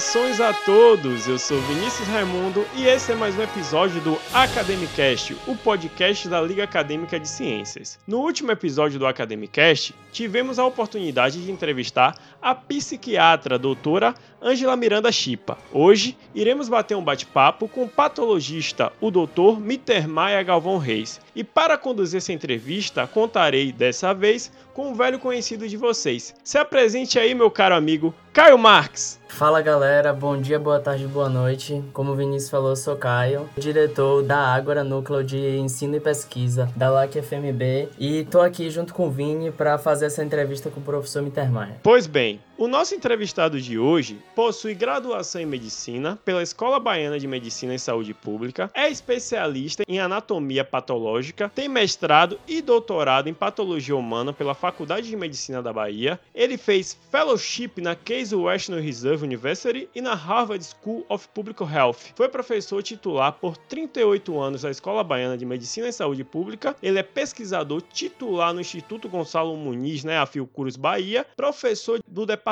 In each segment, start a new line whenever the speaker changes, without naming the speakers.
Saudações a todos! Eu sou Vinícius Raimundo e esse é mais um episódio do Academicast, o podcast da Liga Acadêmica de Ciências. No último episódio do Academicast, tivemos a oportunidade de entrevistar a psiquiatra doutora Ângela Miranda Chipa. Hoje, iremos bater um bate-papo com o patologista, o doutor Mittermeier Galvão Reis. E para conduzir essa entrevista, contarei, dessa vez, com um velho conhecido de vocês. Se apresente aí, meu caro amigo Caio Marques.
Fala galera, bom dia, boa tarde, boa noite. Como o Vinícius falou, sou Caio, diretor da Ágora, núcleo de ensino e pesquisa da LAC FMB, e tô aqui junto com o Vini para fazer essa entrevista com o professor Mittermeier.
Pois bem, o nosso entrevistado de hoje possui graduação em medicina pela Escola Baiana de Medicina e Saúde Pública, é especialista em anatomia patológica, tem mestrado e doutorado em patologia humana pela Faculdade de Medicina da Bahia. Ele fez fellowship na Case Western Reserve University e na Harvard School of Public Health. Foi professor titular por 38 anos da Escola Baiana de Medicina e Saúde Pública. Ele é pesquisador titular no Instituto Gonçalo Muniz, né, a Fiocruz Bahia, professor do Departamento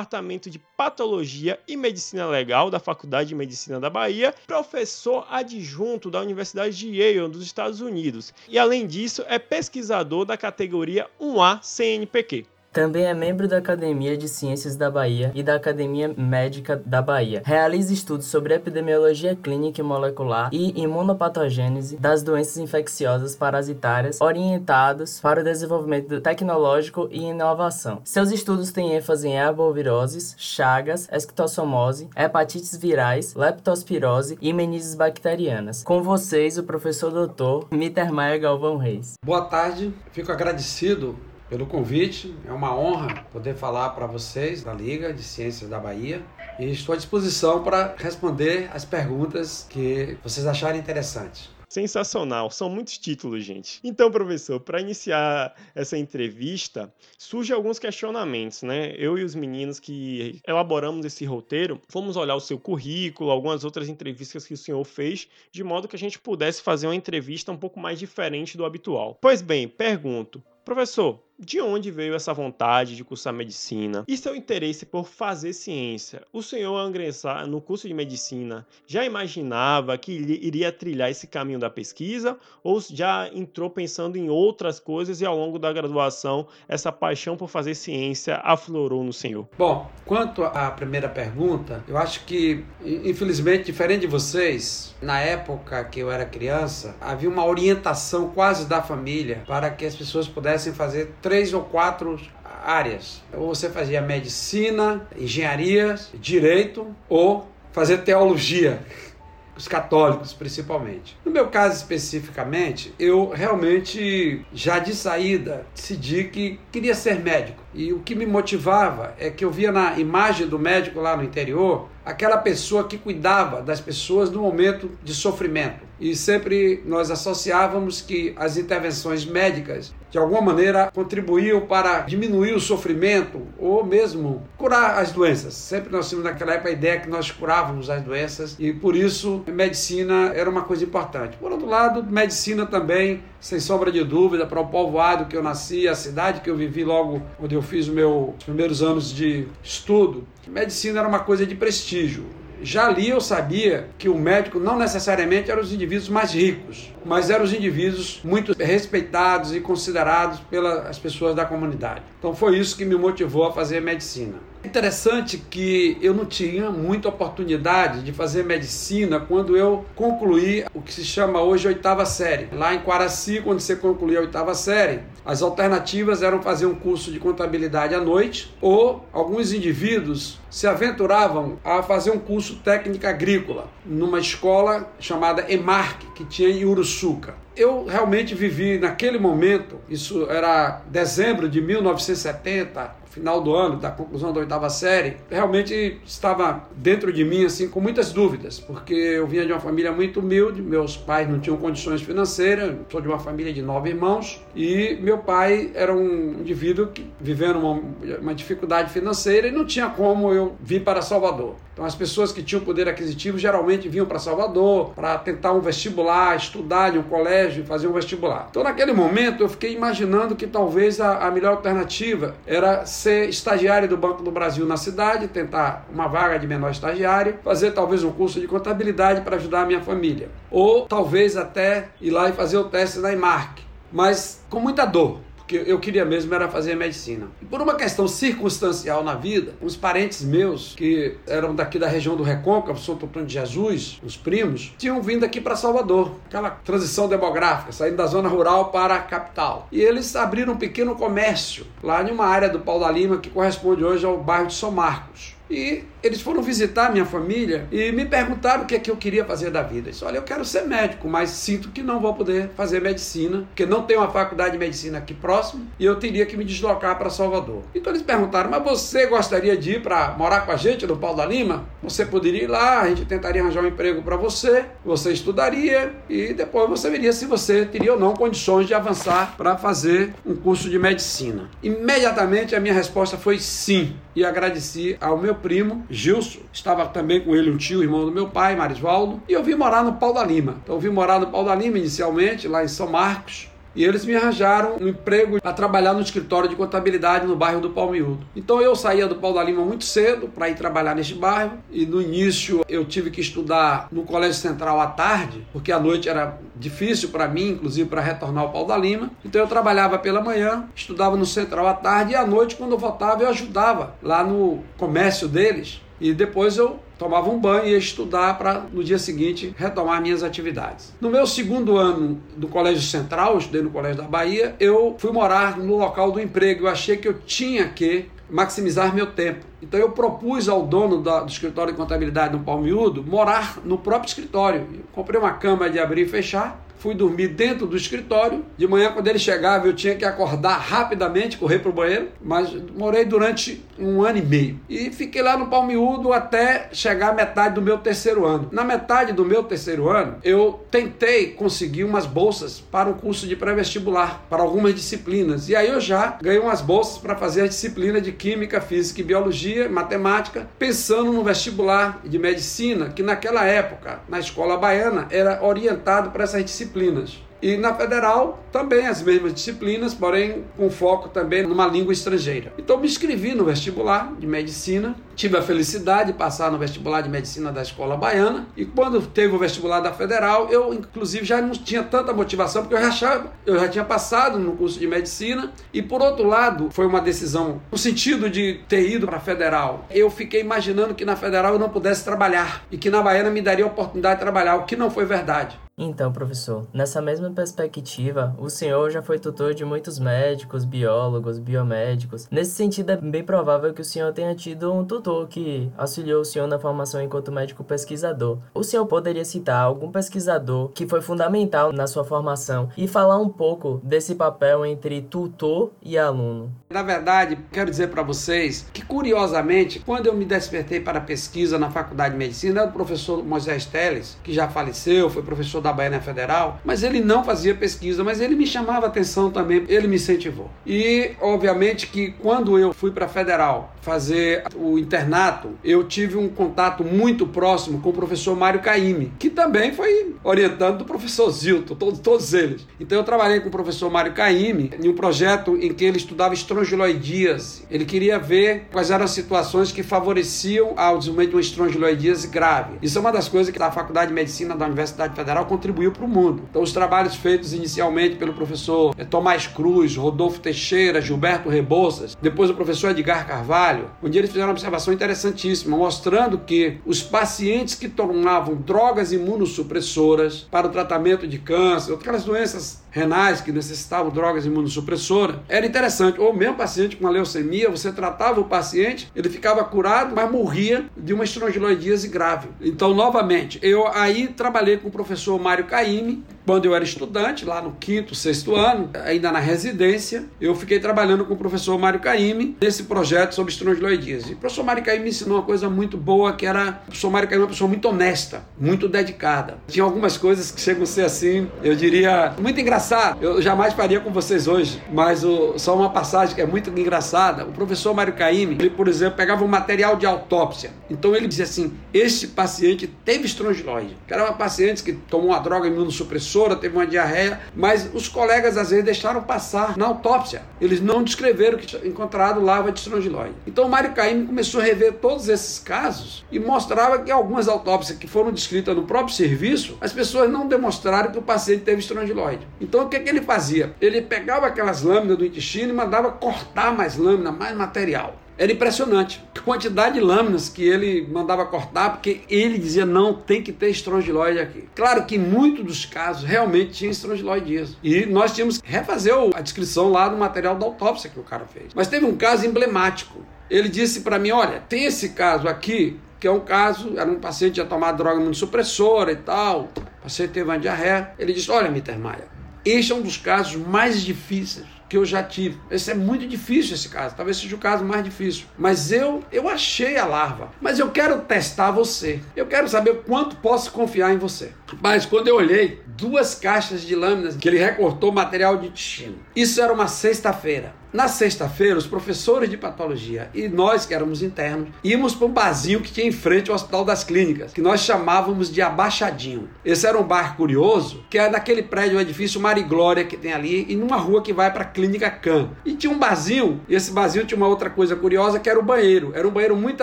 de Patologia e Medicina Legal da Faculdade de Medicina da Bahia, professor adjunto da Universidade de Yale, dos Estados Unidos. E além disso, é pesquisador da categoria 1A CNPq.
Também é membro da Academia de Ciências da Bahia e da Academia Médica da Bahia. Realiza estudos sobre epidemiologia clínica e molecular e imunopatogênese das doenças infecciosas parasitárias, orientados para o desenvolvimento tecnológico e inovação. Seus estudos têm ênfase em arboviroses, chagas, esquistossomose, hepatites virais, leptospirose e menizes bacterianas. Com vocês, o professor doutor Mittermeier Galvão Reis.
Boa tarde, fico agradecido pelo convite. É uma honra poder falar para vocês da Liga de Ciências da Bahia e estou à disposição para responder as perguntas que vocês acharem interessantes.
Sensacional, são muitos títulos, gente. Então, professor, para iniciar essa entrevista, surgem alguns questionamentos, né? Eu e os meninos que elaboramos esse roteiro, fomos olhar o seu currículo, algumas outras entrevistas que o senhor fez, de modo que a gente pudesse fazer uma entrevista um pouco mais diferente do habitual. Pois bem, pergunto, professor, de onde veio essa vontade de cursar medicina e seu interesse por fazer ciência? O senhor, ao ingressar no curso de medicina, já imaginava que iria trilhar esse caminho da pesquisa ou já entrou pensando em outras coisas e ao longo da graduação essa paixão por fazer ciência aflorou no senhor?
Bom, quanto à primeira pergunta, eu acho que, infelizmente, diferente de vocês, na época que eu era criança, havia uma orientação quase da família para que as pessoas pudessem fazer três ou quatro áreas. Ou você fazia medicina, engenharia, direito ou fazer teologia. Os católicos, principalmente. No meu caso especificamente, eu realmente, já de saída, decidi que queria ser médico. E o que me motivava é que eu via na imagem do médico lá no interior aquela pessoa que cuidava das pessoas no momento de sofrimento. E sempre nós associávamos que as intervenções médicas, de alguma maneira, contribuíam para diminuir o sofrimento ou mesmo curar as doenças. Sempre nós tínhamos naquela época a ideia que nós curávamos as doenças e por isso medicina era uma coisa importante. Por outro lado, medicina também, sem sombra de dúvida, para o povoado que eu nasci, a cidade que eu vivi logo quando eu fiz os meus primeiros anos de estudo, medicina era uma coisa de prestígio. Já ali eu sabia que o médico não necessariamente eram os indivíduos mais ricos, mas eram os indivíduos muito respeitados e considerados pelas pessoas da comunidade. Então foi isso que me motivou a fazer medicina. Interessante que eu não tinha muita oportunidade de fazer medicina quando eu concluí o que se chama hoje oitava série. Lá em Quaraci, quando você concluía a oitava série, as alternativas eram fazer um curso de contabilidade à noite ou alguns indivíduos se aventuravam a fazer um curso técnico agrícola numa escola chamada EMARC, que tinha em Uruçuca. Eu realmente vivi naquele momento, isso era dezembro de 1970, final do ano, da conclusão da oitava série, realmente estava dentro de mim, assim, com muitas dúvidas, porque eu vinha de uma família muito humilde, meus pais não tinham condições financeiras, sou de uma família de nove irmãos, e meu pai era um indivíduo que vivendo uma, uma dificuldade financeira e não tinha como eu vir para Salvador. Então as pessoas que tinham poder aquisitivo geralmente vinham para Salvador para tentar um vestibular, estudar em um colégio fazer um vestibular. Então naquele momento eu fiquei imaginando que talvez a, a melhor alternativa era ser estagiário do Banco do Brasil na cidade, tentar uma vaga de menor estagiário, fazer talvez um curso de contabilidade para ajudar a minha família. Ou talvez até ir lá e fazer o teste da IMARC. Mas com muita dor porque eu queria mesmo era fazer medicina. Por uma questão circunstancial na vida, uns parentes meus, que eram daqui da região do Recôncavo, São Antônio de Jesus, os primos, tinham vindo aqui para Salvador, aquela transição demográfica, saindo da zona rural para a capital. E eles abriram um pequeno comércio lá em uma área do Pau da Lima que corresponde hoje ao bairro de São Marcos. E eles foram visitar minha família e me perguntaram o que é que eu queria fazer da vida. Eu disse, olha, eu quero ser médico, mas sinto que não vou poder fazer medicina, porque não tem uma faculdade de medicina aqui próximo e eu teria que me deslocar para Salvador. Então eles perguntaram, mas você gostaria de ir para morar com a gente no Paulo da Lima? Você poderia ir lá, a gente tentaria arranjar um emprego para você, você estudaria e depois você veria se você teria ou não condições de avançar para fazer um curso de medicina. Imediatamente a minha resposta foi sim e agradeci ao meu primo Gilson, estava também com ele um tio, irmão do meu pai, Marisvaldo, e eu vim morar no Pau da Lima. Então eu vim morar no Pau da Lima inicialmente, lá em São Marcos, e eles me arranjaram um emprego para trabalhar no escritório de contabilidade no bairro do Palmiúdo. Então eu saía do Pau da Lima muito cedo para ir trabalhar neste bairro. E no início eu tive que estudar no Colégio Central à tarde, porque à noite era difícil para mim, inclusive para retornar ao Pau da Lima. Então eu trabalhava pela manhã, estudava no Central à tarde e à noite, quando eu voltava, eu ajudava lá no comércio deles. E depois eu tomava um banho e ia estudar para no dia seguinte retomar minhas atividades. No meu segundo ano do Colégio Central, eu estudei no Colégio da Bahia, eu fui morar no local do emprego. Eu achei que eu tinha que maximizar meu tempo. Então eu propus ao dono do escritório de contabilidade no Palmiúdo morar no próprio escritório. Eu comprei uma cama de abrir e fechar fui dormir dentro do escritório. De manhã, quando ele chegava, eu tinha que acordar rapidamente, correr para o banheiro. Mas morei durante um ano e meio. E fiquei lá no Palmiúdo até chegar à metade do meu terceiro ano. Na metade do meu terceiro ano, eu tentei conseguir umas bolsas para o curso de pré-vestibular, para algumas disciplinas. E aí eu já ganhei umas bolsas para fazer a disciplina de Química, Física e Biologia, Matemática, pensando no vestibular de Medicina, que naquela época, na escola baiana, era orientado para essas disciplinas disciplinas. E na federal também as mesmas disciplinas, porém com foco também numa língua estrangeira. Então me inscrevi no vestibular de medicina, tive a felicidade de passar no vestibular de medicina da escola baiana e quando teve o vestibular da federal, eu inclusive já não tinha tanta motivação porque eu já achava, eu já tinha passado no curso de medicina e por outro lado, foi uma decisão no sentido de ter ido para a federal. Eu fiquei imaginando que na federal eu não pudesse trabalhar e que na baiana me daria a oportunidade de trabalhar, o que não foi verdade.
Então, professor, nessa mesma perspectiva, o senhor já foi tutor de muitos médicos, biólogos, biomédicos. Nesse sentido, é bem provável que o senhor tenha tido um tutor que auxiliou o senhor na formação enquanto médico pesquisador. O senhor poderia citar algum pesquisador que foi fundamental na sua formação e falar um pouco desse papel entre tutor e aluno?
Na verdade, quero dizer para vocês que, curiosamente, quando eu me despertei para pesquisa na Faculdade de Medicina, era o professor Moisés Teles, que já faleceu, foi professor da Baiana Federal, mas ele não fazia pesquisa, mas ele me chamava atenção também, ele me incentivou. E, obviamente, que quando eu fui para Federal fazer o internato, eu tive um contato muito próximo com o professor Mário Caime, que também foi orientando do professor Zilton, todos, todos eles. Então, eu trabalhei com o professor Mário Caime em um projeto em que ele estudava estrongiloidíase. Ele queria ver quais eram as situações que favoreciam ao desenvolvimento de uma estrongiloidíase grave. Isso é uma das coisas que a Faculdade de Medicina da Universidade Federal contribuiu para o mundo. Então, os trabalhos feitos inicialmente pelo professor eh, Tomás Cruz, Rodolfo Teixeira, Gilberto Rebouças, depois o professor Edgar Carvalho, onde eles fizeram uma observação interessantíssima, mostrando que os pacientes que tomavam drogas imunossupressoras para o tratamento de câncer, aquelas doenças renais que necessitavam drogas imunossupressoras, era interessante. Ou mesmo paciente com leucemia, você tratava o paciente, ele ficava curado, mas morria de uma estrongiloidíase grave. Então, novamente, eu aí trabalhei com o professor Mário Caime, Quando eu era estudante, lá no quinto, sexto ano, ainda na residência, eu fiquei trabalhando com o professor Mário Caime nesse projeto sobre estrongiloidias. E o professor Mário Caime me ensinou uma coisa muito boa, que era o professor Mário Caime é uma pessoa muito honesta, muito dedicada. Tinha algumas coisas que chegam a ser assim, eu diria, muito engraçado. Eu jamais faria com vocês hoje, mas o, só uma passagem que é muito engraçada. O professor Mário Caime, ele, por exemplo, pegava um material de autópsia. Então ele dizia assim: este paciente teve estrongiloide. Que era uma paciente que tomou uma droga imunossupressora, teve uma diarreia, mas os colegas às vezes deixaram passar na autópsia. Eles não descreveram que tinha encontrado larva de estrongiloide. Então Mário Caime começou a rever todos esses casos e mostrava que algumas autópsias que foram descritas no próprio serviço, as pessoas não demonstraram que o paciente teve estrongiloide. Então o que, que ele fazia? Ele pegava aquelas lâminas do intestino e mandava cortar mais lâmina, mais material. Era impressionante a quantidade de lâminas que ele mandava cortar, porque ele dizia não tem que ter estrongiloide aqui. Claro que em muitos dos casos realmente tinha estrongiloidias. E nós tínhamos que refazer a descrição lá do material da autópsia que o cara fez. Mas teve um caso emblemático. Ele disse para mim: olha, tem esse caso aqui, que é um caso, era um paciente que tinha tomado droga imunossupressora e tal, o paciente teve uma diarreia. Ele disse: olha, Miter Maia, este é um dos casos mais difíceis que eu já tive. Esse é muito difícil esse caso, talvez seja o caso mais difícil. Mas eu eu achei a larva, mas eu quero testar você. Eu quero saber quanto posso confiar em você. Mas quando eu olhei duas caixas de lâminas que ele recortou material de intestino. Isso era uma sexta-feira. Na sexta-feira, os professores de patologia e nós, que éramos internos, íamos para um barzinho que tinha em frente ao Hospital das Clínicas, que nós chamávamos de Abaixadinho. Esse era um bar curioso, que é naquele prédio, o edifício Mariglória que tem ali, e numa rua que vai para a Clínica Can. E tinha um barzinho, e esse barzinho tinha uma outra coisa curiosa, que era o banheiro. Era um banheiro muito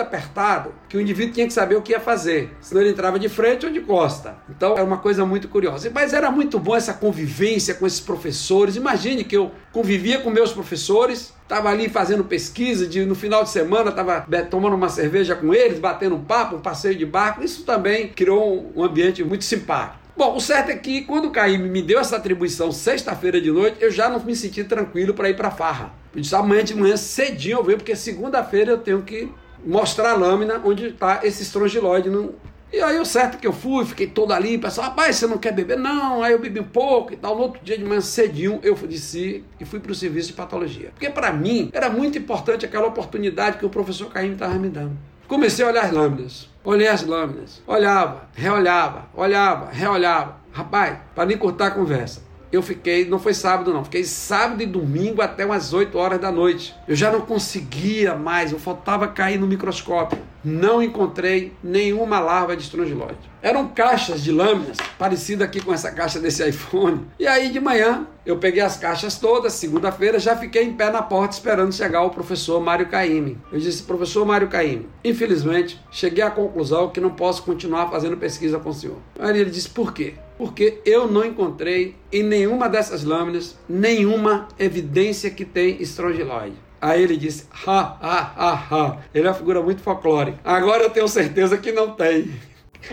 apertado, que o indivíduo tinha que saber o que ia fazer, senão ele entrava de frente ou de costa. Então, era uma coisa muito curiosa. Mas era muito bom essa convivência com esses professores. Imagine que eu convivia com meus professores, estava ali fazendo pesquisa, de, no final de semana estava tomando uma cerveja com eles, batendo um papo, um passeio de barco. Isso também criou um ambiente muito simpático. Bom, o certo é que quando o Caíme me deu essa atribuição sexta-feira de noite, eu já não me senti tranquilo para ir para a farra. Eu disse, amanhã de manhã cedinho eu venho, porque segunda-feira eu tenho que mostrar a lâmina onde está esse estrongiloide no, e aí o certo é que eu fui, fiquei todo ali, pessoal, rapaz, você não quer beber? Não, aí eu bebi um pouco e tal. No outro dia de manhã cedinho, eu desci e fui para o serviço de patologia. Porque para mim era muito importante aquela oportunidade que o professor Caim estava me dando. Comecei a olhar as lâminas, olhei as lâminas, olhava, reolhava, olhava, reolhava. Rapaz, para nem cortar a conversa, eu fiquei, não foi sábado não, fiquei sábado e domingo até umas 8 horas da noite. Eu já não conseguia mais, eu faltava cair no microscópio. Não encontrei nenhuma larva de estrongiloide. Eram caixas de lâminas, parecida aqui com essa caixa desse iPhone. E aí de manhã eu peguei as caixas todas, segunda-feira já fiquei em pé na porta esperando chegar o professor Mário Caime. Eu disse, professor Mário Caime, infelizmente cheguei à conclusão que não posso continuar fazendo pesquisa com o senhor. Aí ele disse, por quê? Porque eu não encontrei em nenhuma dessas lâminas nenhuma evidência que tem estrongiloide. Aí ele disse, ha, ha, ha, ha. Ele é uma figura muito folclórica. Agora eu tenho certeza que não tem.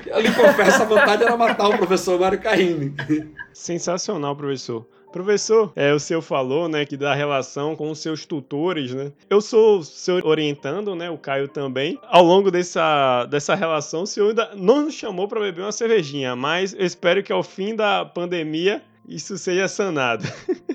Eu lhe confesso, a vontade era matar o professor Mário Caime.
Sensacional, professor. Professor, é, o senhor falou, né, que da relação com os seus tutores, né? Eu sou seu orientando, né, o Caio também. Ao longo dessa, dessa relação, o senhor ainda não nos chamou para beber uma cervejinha, mas eu espero que ao fim da pandemia isso seja sanado.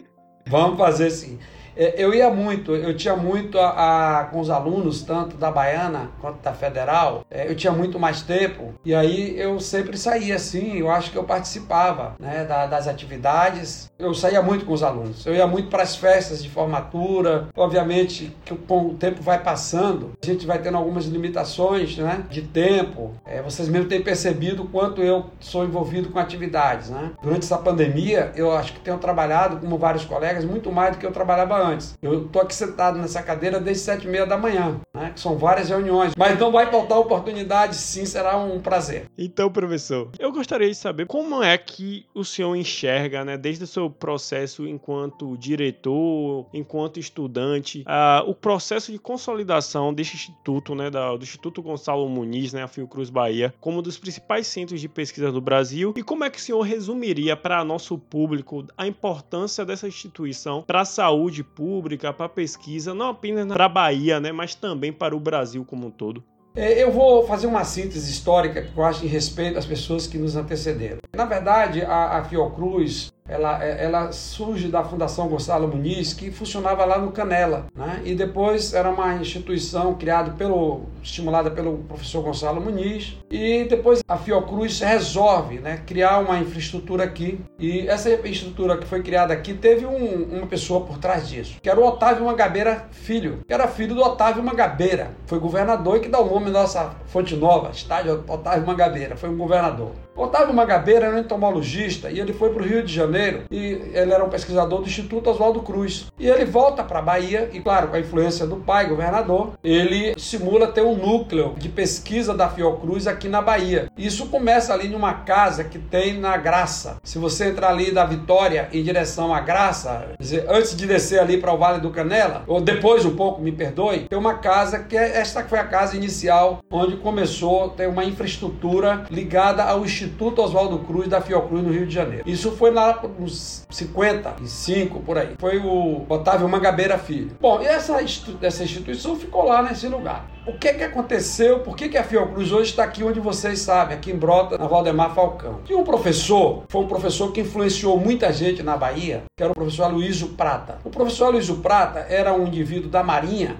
Vamos fazer sim. É, eu ia muito, eu tinha muito a, a, com os alunos, tanto da Baiana quanto da Federal, é, eu tinha muito mais tempo, e aí eu sempre saía assim, eu acho que eu participava né, da, das atividades, eu saía muito com os alunos, eu ia muito para as festas de formatura, obviamente que com o tempo vai passando, a gente vai tendo algumas limitações né, de tempo, é, vocês mesmo têm percebido quanto eu sou envolvido com atividades. Né? Durante essa pandemia, eu acho que tenho trabalhado, como vários colegas, muito mais do que eu trabalhava antes. Eu estou aqui sentado nessa cadeira desde sete e meia da manhã, né? são várias reuniões. Mas não vai faltar oportunidade, sim, será um prazer.
Então, professor, eu gostaria de saber como é que o senhor enxerga, né, desde o seu processo enquanto diretor, enquanto estudante, uh, o processo de consolidação deste instituto, né, da, do Instituto Gonçalo Muniz, né, a Fiocruz Bahia, como um dos principais centros de pesquisa do Brasil, e como é que o senhor resumiria para nosso público a importância dessa instituição para a saúde pública, para pesquisa, não apenas para a Bahia, né, mas também para o Brasil como um todo?
É, eu vou fazer uma síntese histórica que eu acho em respeito às pessoas que nos antecederam. Na verdade, a, a Fiocruz ela, é, ela surge da Fundação Gonçalo Muniz, que funcionava lá no Canela, né? e depois era uma instituição criada pelo, estimulada pelo professor Gonçalo Muniz, e depois a Fiocruz resolve né, criar uma infraestrutura aqui, e essa infraestrutura que foi criada aqui teve um, uma pessoa por trás disso, que era o Otávio Mangabeira Filho, que era filho do Otávio Mangabeira, foi governador e que dá o nome da nossa Fonte Nova, estádio Otávio Mangabeira, foi um governador. Otávio Mangabeira era um entomologista e ele foi para o Rio de Janeiro e ele era um pesquisador do Instituto Oswaldo Cruz. E ele volta para a Bahia e, claro, com a influência do pai, governador, ele simula ter um núcleo de pesquisa da Fiocruz aqui na Bahia. Isso começa ali numa casa que tem na Graça. Se você entrar ali da Vitória em direção à Graça, dizer, antes de descer ali para o Vale do Canela, ou depois um pouco, me perdoe, tem uma casa que é, esta foi a casa inicial onde começou a ter uma infraestrutura ligada ao Instituto Instituto Oswaldo Cruz da Fiocruz no Rio de Janeiro. Isso foi lá nos 55 por aí. Foi o Otávio Mangabeira Filho. Bom, e essa, essa instituição ficou lá nesse lugar. O que que aconteceu? Por que, que a Fiocruz hoje está aqui onde vocês sabem, aqui em Brota, na Valdemar Falcão? Tinha um professor, foi um professor que influenciou muita gente na Bahia, que era o professor Aloysio Prata. O professor Aloysio Prata era um indivíduo da Marinha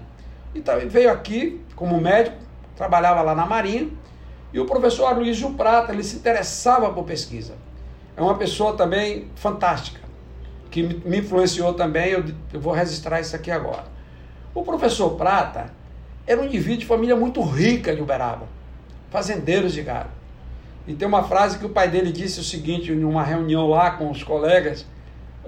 e veio aqui como médico, trabalhava lá na Marinha e o professor Aloysio Prata, ele se interessava por pesquisa. É uma pessoa também fantástica, que me influenciou também, eu, vou registrar isso aqui agora. O professor Prata era um indivíduo de família muito rica de Uberaba, fazendeiros de gado. E tem uma frase que o pai dele disse o seguinte, em uma reunião lá com os colegas,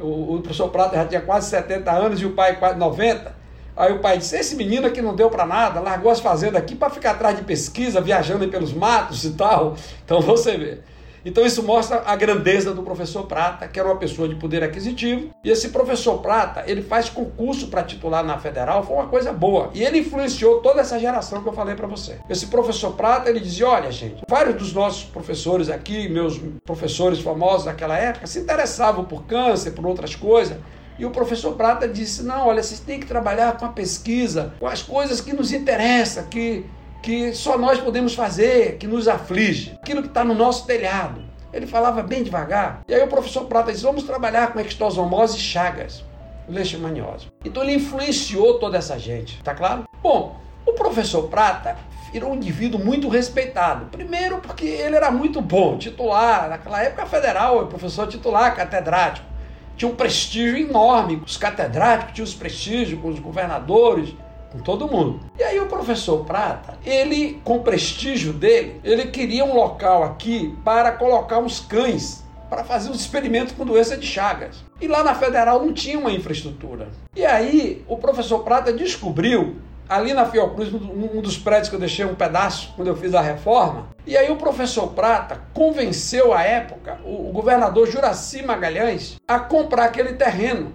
o, o professor Prata já tinha quase 70 anos e o pai quase 90, Aí o pai disse: Esse menino aqui não deu para nada, largou as fazendas aqui para ficar atrás de pesquisa, viajando pelos matos e tal. Então você vê. Então isso mostra a grandeza do professor Prata, que era uma pessoa de poder aquisitivo. E esse professor Prata, ele faz concurso para titular na federal, foi uma coisa boa. E ele influenciou toda essa geração que eu falei para você. Esse professor Prata, ele dizia: "Olha, gente, vários dos nossos professores aqui, meus professores famosos daquela época, se interessavam por câncer, por outras coisas, e o professor Prata disse: não, olha, vocês têm que trabalhar com a pesquisa, com as coisas que nos interessam, que, que só nós podemos fazer, que nos aflige, aquilo que está no nosso telhado. Ele falava bem devagar. E aí o professor Prata disse: vamos trabalhar com ectosomose e chagas, leishmaniose. Então ele influenciou toda essa gente, tá claro? Bom, o professor Prata virou um indivíduo muito respeitado. Primeiro porque ele era muito bom, titular, naquela época federal, professor titular, catedrático tinha um prestígio enorme. Os catedráticos tinham os prestígios com os governadores, com todo mundo. E aí o professor Prata, ele, com o prestígio dele, ele queria um local aqui para colocar uns cães para fazer os experimentos com doença de Chagas. E lá na Federal não tinha uma infraestrutura. E aí o professor Prata descobriu ali na Fiocruz, um dos prédios que eu deixei um pedaço quando eu fiz a reforma. E aí o professor Prata convenceu à época o governador Juraci Magalhães a comprar aquele terreno.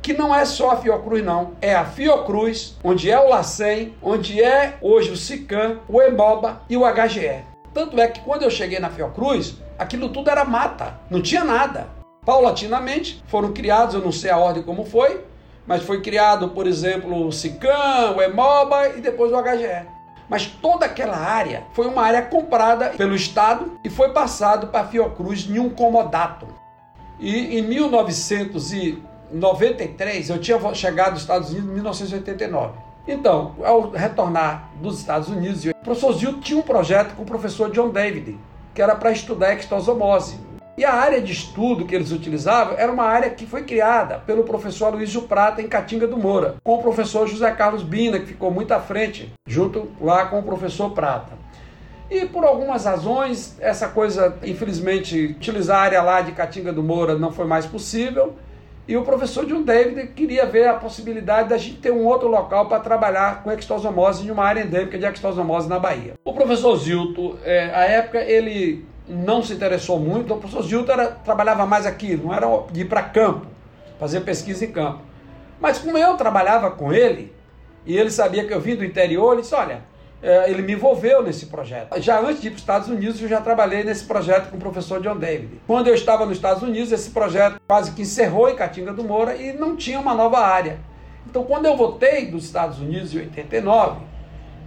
Que não é só a Fiocruz, não. É a Fiocruz, onde é o LACEN, onde é hoje o SICAM, o EMOBA e o HGE. Tanto é que quando eu cheguei na Fiocruz, aquilo tudo era mata, não tinha nada. Paulatinamente foram criados, eu não sei a ordem como foi, mas foi criado, por exemplo, o SICAM, o EMOBA e depois o HGE. Mas toda aquela área foi uma área comprada pelo Estado e foi passado para a Fiocruz em um comodato. E em 1993, eu tinha chegado aos Estados Unidos em 1989. Então, ao retornar dos Estados Unidos, o professor Zil tinha um projeto com o professor John David, que era para estudar ectosomose. E a área de estudo que eles utilizavam era uma área que foi criada pelo professor Luiz Prata em Catinga do Moura, com o professor José Carlos Bina, que ficou muito à frente, junto lá com o professor Prata. E por algumas razões, essa coisa, infelizmente, utilizar a área lá de Catinga do Moura não foi mais possível. E o professor John David queria ver a possibilidade da gente ter um outro local para trabalhar com extosomose em uma área endêmica de extosomose na Bahia. O professor Zilto, é, à época, ele não se interessou muito. O professor Gilton era, trabalhava mais aqui, não era de ir para campo, fazer pesquisa em campo. Mas como eu trabalhava com ele, e ele sabia que eu vim do interior, ele disse, olha, é, ele me envolveu nesse projeto. Já antes de ir para os Estados Unidos, eu já trabalhei nesse projeto com o professor John David. Quando eu estava nos Estados Unidos, esse projeto quase que encerrou em Catinga do Moura e não tinha uma nova área. Então, quando eu voltei dos Estados Unidos em 89, é,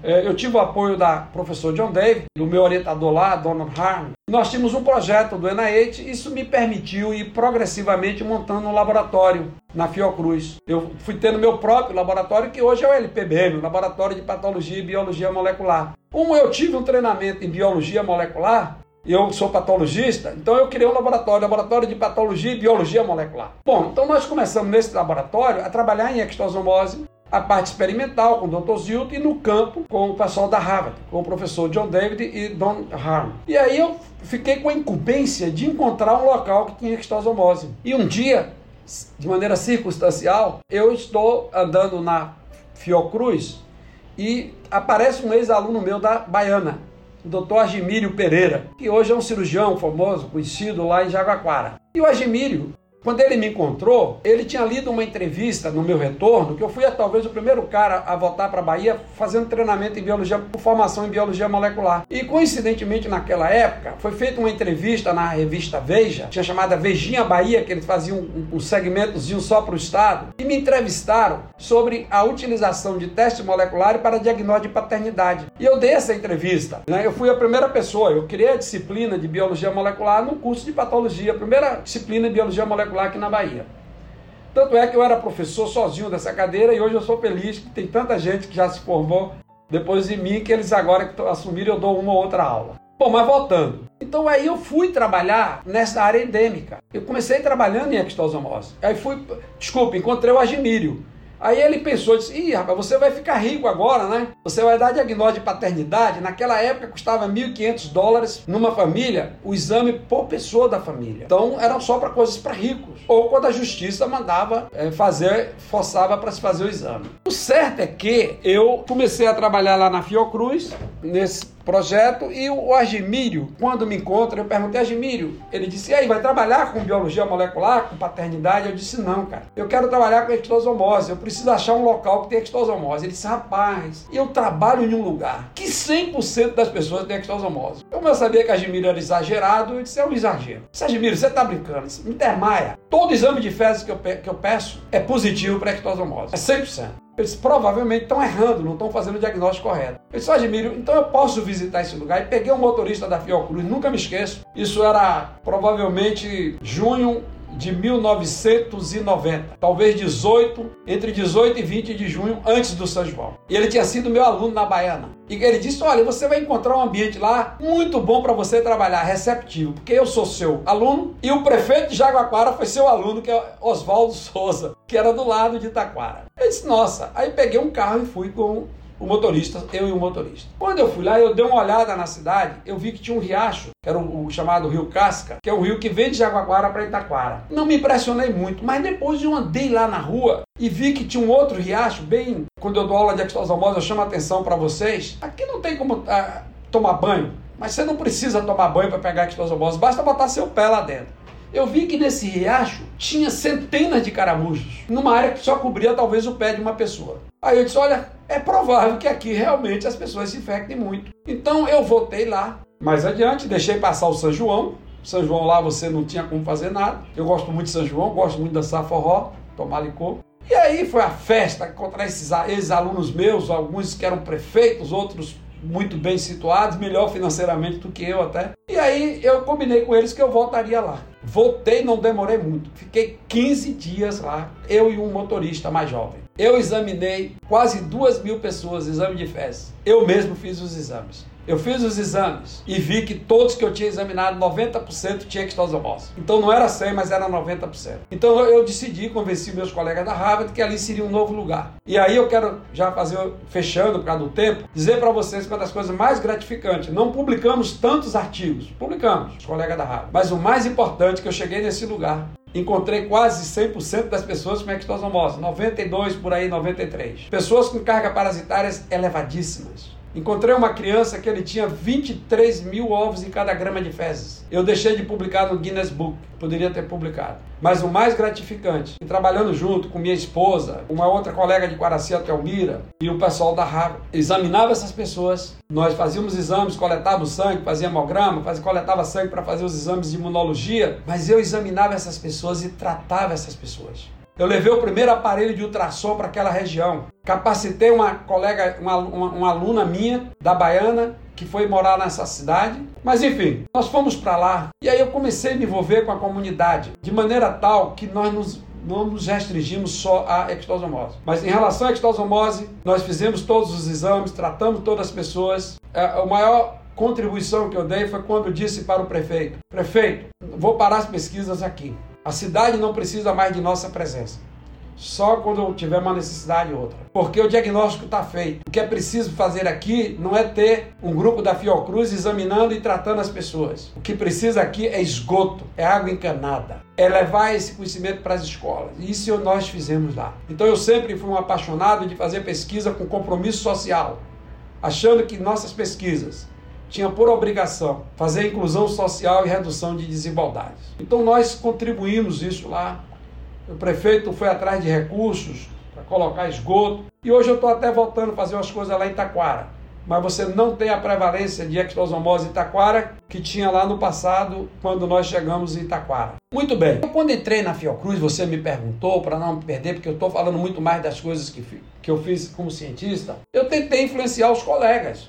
eu tive o apoio da professor John David, do meu orientador lá, Donald Harm. Nós tínhamos um projeto do NIH, isso me permitiu ir progressivamente montando um laboratório na Fiocruz. Eu fui tendo meu próprio laboratório, que hoje é o LPBM, o Laboratório de Patologia e Biologia Molecular. Como eu tive um treinamento em biologia molecular, eu sou patologista, então eu criei um laboratório, laboratório de patologia e biologia molecular. Bom, então nós começamos nesse laboratório a trabalhar em ectosomose, a parte experimental com o Dr. Zilt e no campo com o pessoal da Harvard, com o professor John David e Don Harm. E aí eu fiquei com a incumbência de encontrar um local que tinha ectosomose. E um dia, de maneira circunstancial, eu estou andando na Fiocruz e aparece um ex-aluno meu da Baiana, o Dr. Agimírio Pereira, que hoje é um cirurgião famoso, conhecido lá em Jaguaquara. E o Agimírio quando ele me encontrou, ele tinha lido uma entrevista no meu retorno, que eu fui talvez o primeiro cara a voltar para a Bahia fazendo treinamento em biologia, formação em biologia molecular. E coincidentemente naquela época, foi feita uma entrevista na revista Veja, tinha chamada Vejinha Bahia, que eles faziam um, um segmentozinho só para o estado, e me entrevistaram sobre a utilização de teste molecular para diagnóstico de paternidade. E eu dei essa entrevista, né? Eu fui a primeira pessoa, eu criei a disciplina de biologia molecular no curso de patologia, a primeira disciplina de biologia molecular particular aqui na Bahia. Tanto é que eu era professor sozinho dessa cadeira e hoje eu sou feliz que tem tanta gente que já se formou depois de mim que eles agora que assumiram eu dou uma ou outra aula. Bom, mas voltando. Então aí eu fui trabalhar nessa área endêmica. Eu comecei trabalhando em ectosomose. Aí fui, desculpa, encontrei o Agimírio. Aí ele pensou, disse, ih, rapaz, você vai ficar rico agora, né? Você vai dar diagnóstico de paternidade. Naquela época custava 1.500 dólares numa família, o exame por pessoa da família. Então era só para coisas para ricos. Ou quando a justiça mandava é, fazer, forçava para se fazer o exame. O certo é que eu comecei a trabalhar lá na Fiocruz, nesse projeto. E o Agimírio, quando me encontra, eu perguntei, Agimírio, ele disse, e aí, vai trabalhar com biologia molecular, com paternidade? Eu disse, não, cara, eu quero trabalhar com ectosomose, eu preciso achar um local que tem ectosomose. Ele disse, rapaz, eu trabalho em um lugar que 100% das pessoas têm ectosomose. Como eu sabia que Agimírio era exagerado, eu disse, é um exagero. Disse, Agimírio, você tá brincando, me desmaia. Todo exame de fezes que eu, que eu peço é positivo para ectosomose, é 100%. Eles provavelmente estão errando, não estão fazendo o diagnóstico correto. Eu disse, admiro, então eu posso visitar esse lugar. E peguei um motorista da Fiocruz, nunca me esqueço. Isso era provavelmente junho de 1990, talvez 18, entre 18 e 20 de junho, antes do São João. E ele tinha sido meu aluno na Baiana. E ele disse: Olha, você vai encontrar um ambiente lá muito bom para você trabalhar, receptivo, porque eu sou seu aluno e o prefeito de Jaguaquara foi seu aluno, que é Oswaldo Souza, que era do lado de Itaquara. Eu disse: Nossa, aí peguei um carro e fui com o motorista, eu e o motorista. Quando eu fui lá, eu dei uma olhada na cidade, eu vi que tinha um riacho, que era o, chamado Rio Casca, que é o rio que vem de Jaguaquara para Itaquara. Não me impressionei muito, mas depois eu andei lá na rua e vi que tinha um outro riacho, bem. Quando eu dou aula de extosomose, eu chamo a atenção para vocês. Aqui não tem como ah, tomar banho, mas você não precisa tomar banho para pegar extosomose, basta botar seu pé lá dentro. Eu vi que nesse riacho tinha centenas de caramujos, numa área que só cobria talvez o pé de uma pessoa. Aí eu disse: olha, é provável que aqui realmente as pessoas se infectem muito. Então eu voltei lá. Mais adiante, deixei passar o São João. São João lá você não tinha como fazer nada. Eu gosto muito de São João, gosto muito de dançar forró, tomar licor. E aí foi a festa contra esses ex-alunos meus, alguns que eram prefeitos, outros muito bem situados, melhor financeiramente do que eu até. E aí eu combinei com eles que eu voltaria lá. Voltei, não demorei muito. Fiquei 15 dias lá, eu e um motorista mais jovem. Eu examinei quase duas mil pessoas, exame de fezes. Eu mesmo fiz os exames. Eu fiz os exames e vi que todos que eu tinha examinado, 90% tinha extosomose. Então não era 100, mas era 90%. Então eu decidi, convenci meus colegas da Harvard que ali seria um novo lugar. E aí eu quero já fazer, fechando por causa do tempo, dizer para vocês que uma das coisas mais gratificantes, não publicamos tantos artigos, publicamos, os colegas da Harvard, mas o mais importante é que eu cheguei nesse lugar encontrei quase 100% das pessoas com ectosomose, 92 por aí, 93. Pessoas com carga parasitárias elevadíssimas. Encontrei uma criança que ele tinha 23 mil ovos em cada grama de fezes. Eu deixei de publicar no Guinness Book, poderia ter publicado. Mas o mais gratificante, trabalhando junto com minha esposa, uma outra colega de Quaracia, Telmira, e o pessoal da Harvard, examinava essas pessoas. Nós fazíamos exames, coletávamos sangue, fazia hemograma, fazia, coletava sangue para fazer os exames de imunologia, mas eu examinava essas pessoas e tratava essas pessoas. Eu levei o primeiro aparelho de ultrassom para aquela região. Capacitei uma colega, uma, uma, uma aluna minha da Baiana, que foi morar nessa cidade. Mas enfim, nós fomos para lá e aí eu comecei a me envolver com a comunidade de maneira tal que nós nos, não nos restringimos só à ectosomose. Mas em relação à ectosomose, nós fizemos todos os exames, tratamos todas as pessoas. É, a maior contribuição que eu dei foi quando eu disse para o prefeito: Prefeito, vou parar as pesquisas aqui. A cidade não precisa mais de nossa presença só quando tiver uma necessidade ou outra. Porque o diagnóstico está feito. O que é preciso fazer aqui não é ter um grupo da Fiocruz examinando e tratando as pessoas. O que precisa aqui é esgoto, é água encanada, é levar esse conhecimento para as escolas. Isso nós fizemos lá. Então eu sempre fui um apaixonado de fazer pesquisa com compromisso social, achando que nossas pesquisas tinha por obrigação fazer inclusão social e redução de desigualdades. Então nós contribuímos isso lá o prefeito foi atrás de recursos para colocar esgoto. E hoje eu estou até voltando a fazer umas coisas lá em Taquara. Mas você não tem a prevalência de ectosomose em Taquara que tinha lá no passado, quando nós chegamos em Taquara. Muito bem. Eu, quando entrei na Fiocruz, você me perguntou, para não perder, porque eu estou falando muito mais das coisas que, que eu fiz como cientista, eu tentei influenciar os colegas.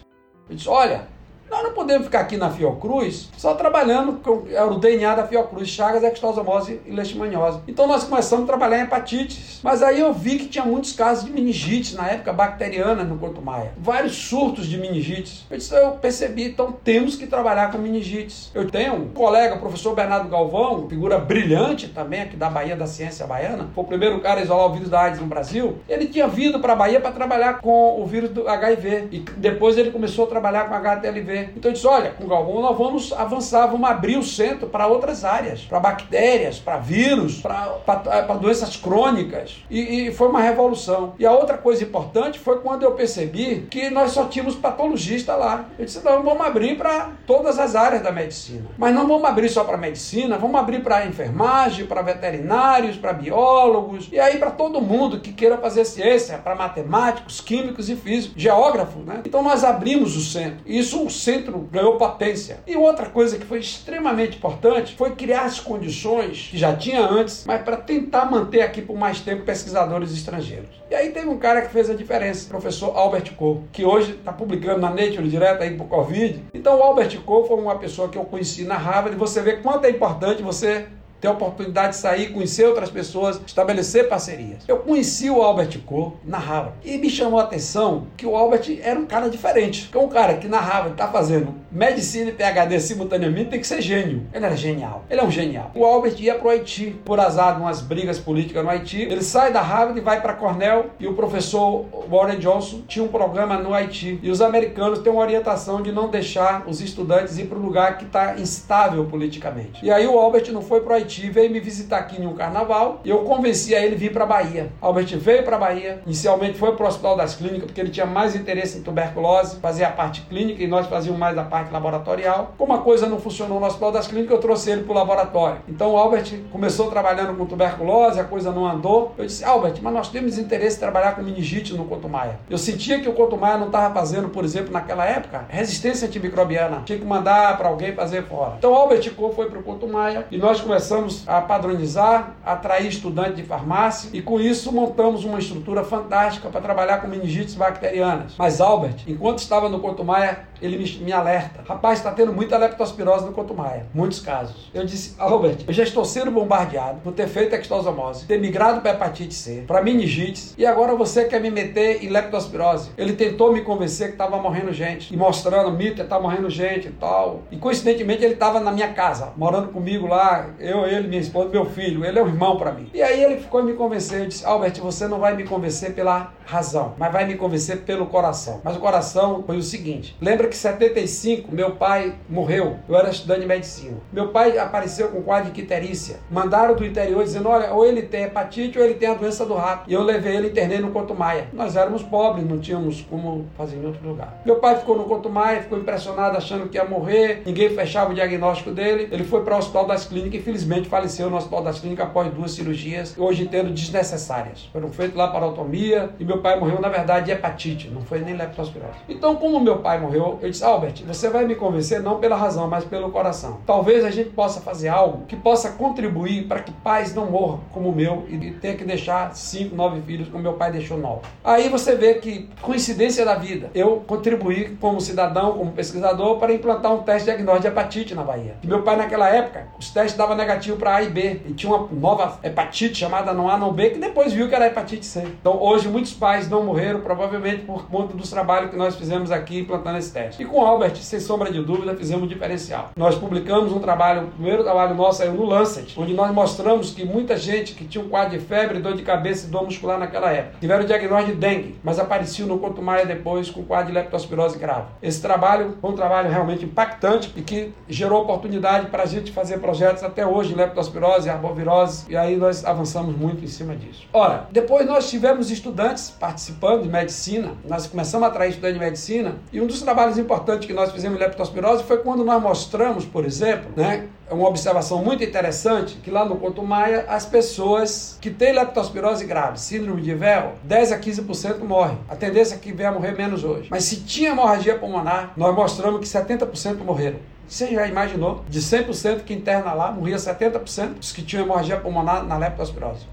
Eu disse, olha, nós não podemos ficar aqui na Fiocruz só trabalhando com é o DNA da Fiocruz, Chagas, Extosomose e Leishmaniose. Então nós começamos a trabalhar em hepatites. Mas aí eu vi que tinha muitos casos de meningite na época bacteriana no Couto Maia. Vários surtos de meningites. Eu, eu percebi, então temos que trabalhar com meningites. Eu tenho um colega, o professor Bernardo Galvão, figura brilhante também aqui da Bahia da Ciência Baiana, foi o primeiro cara a isolar o vírus da AIDS no Brasil. Ele tinha vindo para a Bahia para trabalhar com o vírus do HIV. E depois ele começou a trabalhar com HTLV. Então eu disse: olha, com o Galvão nós vamos avançar, vamos abrir o centro para outras áreas, para bactérias, para vírus, para doenças crônicas. E, e, foi uma revolução. E a outra coisa importante foi quando eu percebi que nós só tínhamos patologista lá. Eu disse: não, vamos abrir para todas as áreas da medicina. Mas não vamos abrir só para medicina, vamos abrir para enfermagem, para veterinários, para biólogos, e aí para todo mundo que queira fazer ciência, para matemáticos, químicos e físicos, geógrafo, né? Então nós abrimos o centro. Isso o centro ganhou potência. E outra coisa que foi extremamente importante foi criar as condições que já tinha antes, mas para tentar manter aqui por mais tempo pesquisadores estrangeiros. E aí teve um cara que fez a diferença, o professor Albert Koch, que hoje está publicando na Nature direto aí por Covid. Então o Albert Koch foi uma pessoa que eu conheci na Harvard e você vê quanto é importante você ter a oportunidade de sair, conhecer outras pessoas, estabelecer parcerias. Eu conheci o Albert Koch na Harvard e me chamou a atenção que o Albert era um cara diferente. Que é um cara que na Harvard está fazendo medicina e PhD simultaneamente tem que ser gênio. Ele era genial. Ele é um genial. O Albert ia para o Haiti por azar de umas brigas políticas no Haiti. Ele sai da Harvard e vai para Cornell e o professor Warren Johnson tinha um programa no Haiti. E os americanos têm uma orientação de não deixar os estudantes ir para um lugar que está instável politicamente. E aí o Albert não foi para o Haiti Haiti veio me visitar aqui em um carnaval e eu convenci a ele vir para Bahia. Albert veio para Bahia, inicialmente foi para o Hospital das Clínicas porque ele tinha mais interesse em tuberculose, fazia a parte clínica e nós fazíamos mais a parte laboratorial. Como a coisa não funcionou no Hospital das Clínicas, eu trouxe ele para o laboratório. Então o Albert começou trabalhando com tuberculose, a coisa não andou. Eu disse, Albert, mas nós temos interesse em trabalhar com meningite no Cotumaia. Eu sentia que o Cotumaia não estava fazendo, por exemplo, naquela época, resistência antimicrobiana. Tinha que mandar para alguém fazer fora. Então Albert foi para o Cotumaia e nós começamos começamos a padronizar, atrair estudantes de farmácia e com isso montamos uma estrutura fantástica para trabalhar com meningites bacterianas. Mas Albert, enquanto estava no Cotumaia, ele me, me alerta. Rapaz, está tendo muita leptospirose no Cotumaia. Muitos casos. Eu disse, Albert, eu já estou sendo bombardeado por ter feito extosomose, ter migrado para hepatite C, para meningites, e agora você quer me meter em leptospirose. Ele tentou me convencer que estava morrendo gente, e mostrando, Mita, está morrendo gente e tal. E coincidentemente ele estava na minha casa, morando comigo lá, eu, ele, minha esposa, meu filho. Ele é um irmão para mim. E aí ele ficou me convencer. Eu disse, Albert, você não vai me convencer pela razão, mas vai me convencer pelo coração. Mas o coração foi o seguinte: lembra que em 75 meu pai morreu. Eu era estudante de medicina. Meu pai apareceu com quadro de quiterícia. Mandaram do interior dizendo: olha, ou ele tem hepatite ou ele tem a doença do rato. E eu levei ele internei no Couto Maia. Nós éramos pobres, não tínhamos como fazer em outro lugar. Meu pai ficou no Couto Maia, ficou impressionado achando que ia morrer. Ninguém fechava o diagnóstico dele. Ele foi para o Hospital das Clínicas e infelizmente faleceu no Hospital das Clínicas após duas cirurgias, hoje tendo desnecessárias. Foram feitas lá parotomia e meu pai morreu, na verdade, de hepatite, não foi nem leptospirose. Então, como meu pai morreu Eu disse, Albert, você vai me convencer não pela razão, mas pelo coração. Talvez a gente possa fazer algo que possa contribuir para que pais não morram como o meu e tenha que deixar cinco, nove filhos como meu pai deixou nove. Aí você vê que, coincidência da vida, eu contribuí como cidadão, como pesquisador, para implantar um teste diagnóstico de hepatite na Bahia. E meu pai, naquela época, os testes davam negativo para A e B. E tinha uma nova hepatite chamada não A, não B, que depois viu que era hepatite C. Então, hoje, muitos pais não morreram, provavelmente por conta dos trabalhos que nós fizemos aqui implantando esse teste. E com Albert, sem sombra de dúvida, fizemos um diferencial. Nós publicamos um trabalho, o primeiro trabalho nosso saiu no Lancet, onde nós mostramos que muita gente que tinha um quadro de febre, dor de cabeça e dor muscular naquela época, tiveram o diagnóstico de dengue, mas apareciam no quanto mais depois com quadro de leptospirose grave. Esse trabalho foi um trabalho realmente impactante e que gerou oportunidade para a gente fazer projetos até hoje, leptospirose, arbovirose, e aí nós avançamos muito em cima disso. Ora, depois nós tivemos estudantes participando de medicina, nós começamos a atrair estudantes de medicina, e um dos trabalhos importantes que nós fizemos em leptospirose foi quando nós mostramos, por exemplo, né, uma observação muito interessante que lá no Conto Maia, as pessoas que têm leptospirose grave, síndrome de véu, 10 a 15% morrem. A tendência é que venha morrer menos hoje. Mas se tinha hemorragia pulmonar, nós mostramos que 70% morreram. Você já imaginou? De 100% que interna lá, morria 70% dos que tinham hemorragia pulmonar na leptospirose.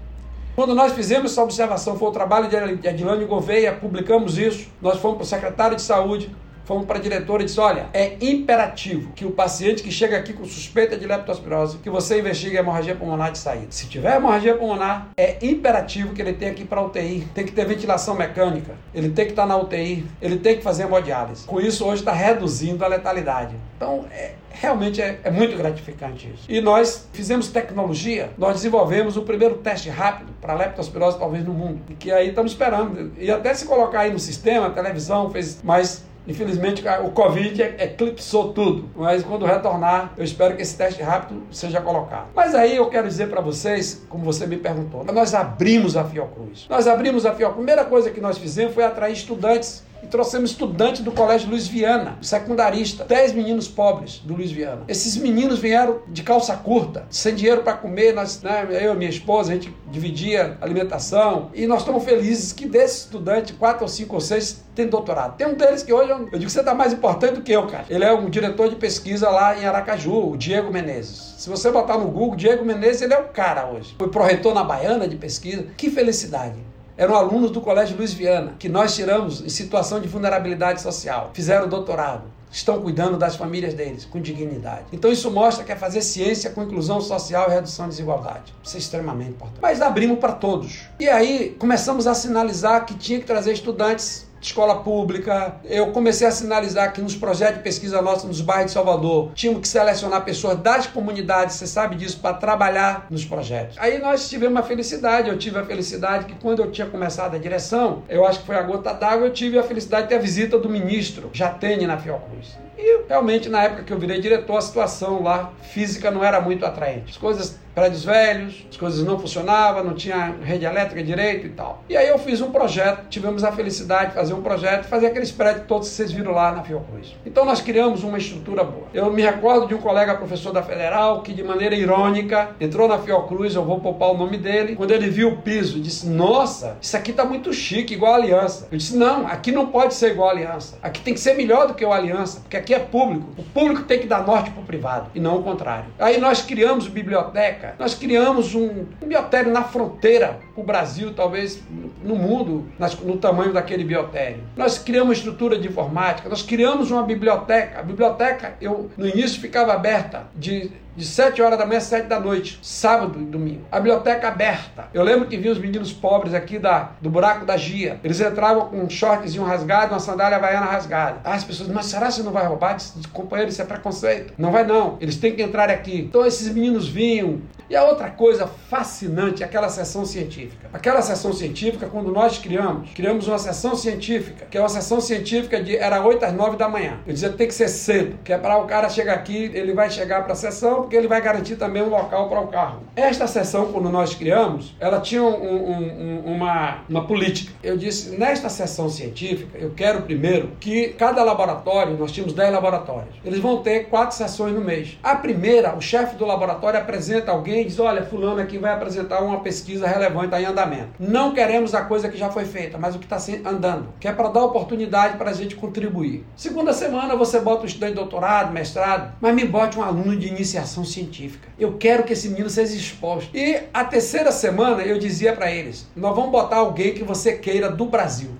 Quando nós fizemos essa observação, foi o trabalho de Adilane Gouveia, publicamos isso, nós fomos para o secretário de saúde, fomos para a diretora e disse: olha, é imperativo que o paciente que chega aqui com suspeita de leptospirose, que você investigue a hemorragia pulmonar de saída. Se tiver hemorragia pulmonar, é imperativo que ele tenha que ir para UTI, tem que ter ventilação mecânica, ele tem que estar na UTI, ele tem que fazer hemodiálise. Com isso, hoje está reduzindo a letalidade. Então, é, realmente é, é, muito gratificante isso. E nós fizemos tecnologia, nós desenvolvemos o primeiro teste rápido para leptospirose, talvez no mundo, que aí estamos esperando. E até se colocar aí no sistema, televisão, fez mais Infelizmente, o Covid eclipsou tudo. Mas quando retornar, eu espero que esse teste rápido seja colocado. Mas aí eu quero dizer para vocês, como você me perguntou, nós abrimos a Fiocruz. Nós abrimos a Fiocruz. A primeira coisa que nós fizemos foi atrair estudantes e trouxemos estudantes do Colégio Luiz Viana, secundarista, 10 meninos pobres do Luiz Viana. Esses meninos vieram de calça curta, sem dinheiro para comer, nós, né, eu e minha esposa, a gente dividia alimentação e nós estamos felizes que desses estudantes, quatro ou cinco ou seis, tem doutorado. Tem um deles que hoje, eu, eu digo que você está mais importante do que eu, cara. Ele é um diretor de pesquisa lá em Aracaju, o Diego Menezes. Se você botar no Google, Diego Menezes, ele é o cara hoje. Foi proretor na Baiana de pesquisa. Que felicidade eram alunos do Colégio Luiz Viana, que nós tiramos em situação de vulnerabilidade social. Fizeram doutorado, estão cuidando das famílias deles com dignidade. Então isso mostra que é fazer ciência com inclusão social e redução da desigualdade. Isso é extremamente importante. Mas abrimos para todos. E aí começamos a sinalizar que tinha que trazer estudantes escola pública. Eu comecei a sinalizar que nos projetos de pesquisa nossos nos bairros de Salvador, tínhamos que selecionar pessoas das comunidades, você sabe disso, para trabalhar nos projetos. Aí nós tivemos uma felicidade, eu tive a felicidade que quando eu tinha começado a direção, eu acho que foi a gota d'água, eu tive a felicidade de ter a visita do ministro Jatene na Fiocruz. E realmente, na época que eu virei diretor, a situação lá física não era muito atraente. As coisas prédios velhos, as coisas não funcionavam, não tinha rede elétrica direito e tal. E aí eu fiz um projeto, tivemos a felicidade de fazer um projeto, fazer aqueles prédios todos que vocês viram lá na Fiocruz. Então nós criamos uma estrutura boa. Eu me recordo de um colega professor da Federal que de maneira irônica entrou na Fiocruz, eu vou poupar o nome dele, quando ele viu o piso, disse: "Nossa, isso aqui tá muito chique, igual a Aliança". Eu disse: "Não, aqui não pode ser igual a Aliança. Aqui tem que ser melhor do que o Aliança, porque aqui é público. O público tem que dar norte para o privado e não o contrário". Aí nós criamos biblioteca nós criamos um, um biotério na fronteira, o Brasil, talvez no mundo, nas, no tamanho daquele biotério. Nós criamos uma estrutura de informática, nós criamos uma biblioteca. A biblioteca, eu no início ficava aberta de de 7 horas da manhã às 7 da noite, sábado e domingo. A biblioteca aberta. Eu lembro que vi os meninos pobres aqui da, do buraco da Gia. Eles entravam com um shortzinho rasgado, uma sandália havaiana rasgada. Ah, as pessoas, mas será que você não vai roubar? Companheiro, isso é preconceito. Não vai não. Eles têm que entrar aqui. Então esses meninos vinham. E a outra coisa fascinante é aquela sessão científica. Aquela sessão científica, quando nós criamos, criamos uma sessão científica, que é uma sessão científica de era 8 às 9 da manhã. Eu dizia, tem que ser cedo, que é para o cara chegar aqui, ele vai chegar para a sessão, porque ele vai garantir também um local para o carro. Esta sessão, quando nós criamos, ela tinha um, um, um, uma, uma política. Eu disse, nesta sessão científica, eu quero primeiro que cada laboratório, nós tínhamos 10 laboratórios, eles vão ter quatro sessões no mês. A primeira, o chefe do laboratório apresenta alguém e diz: olha, fulano aqui vai apresentar uma pesquisa relevante está em andamento. Não queremos a coisa que já foi feita, mas o que está andando, que é para dar oportunidade para a gente contribuir. Segunda semana você bota um estudante de doutorado, mestrado, mas me bote um aluno de iniciação científica. Eu quero que esse menino seja exposto. E a terceira semana eu dizia para eles: nós vamos botar alguém que você queira do Brasil.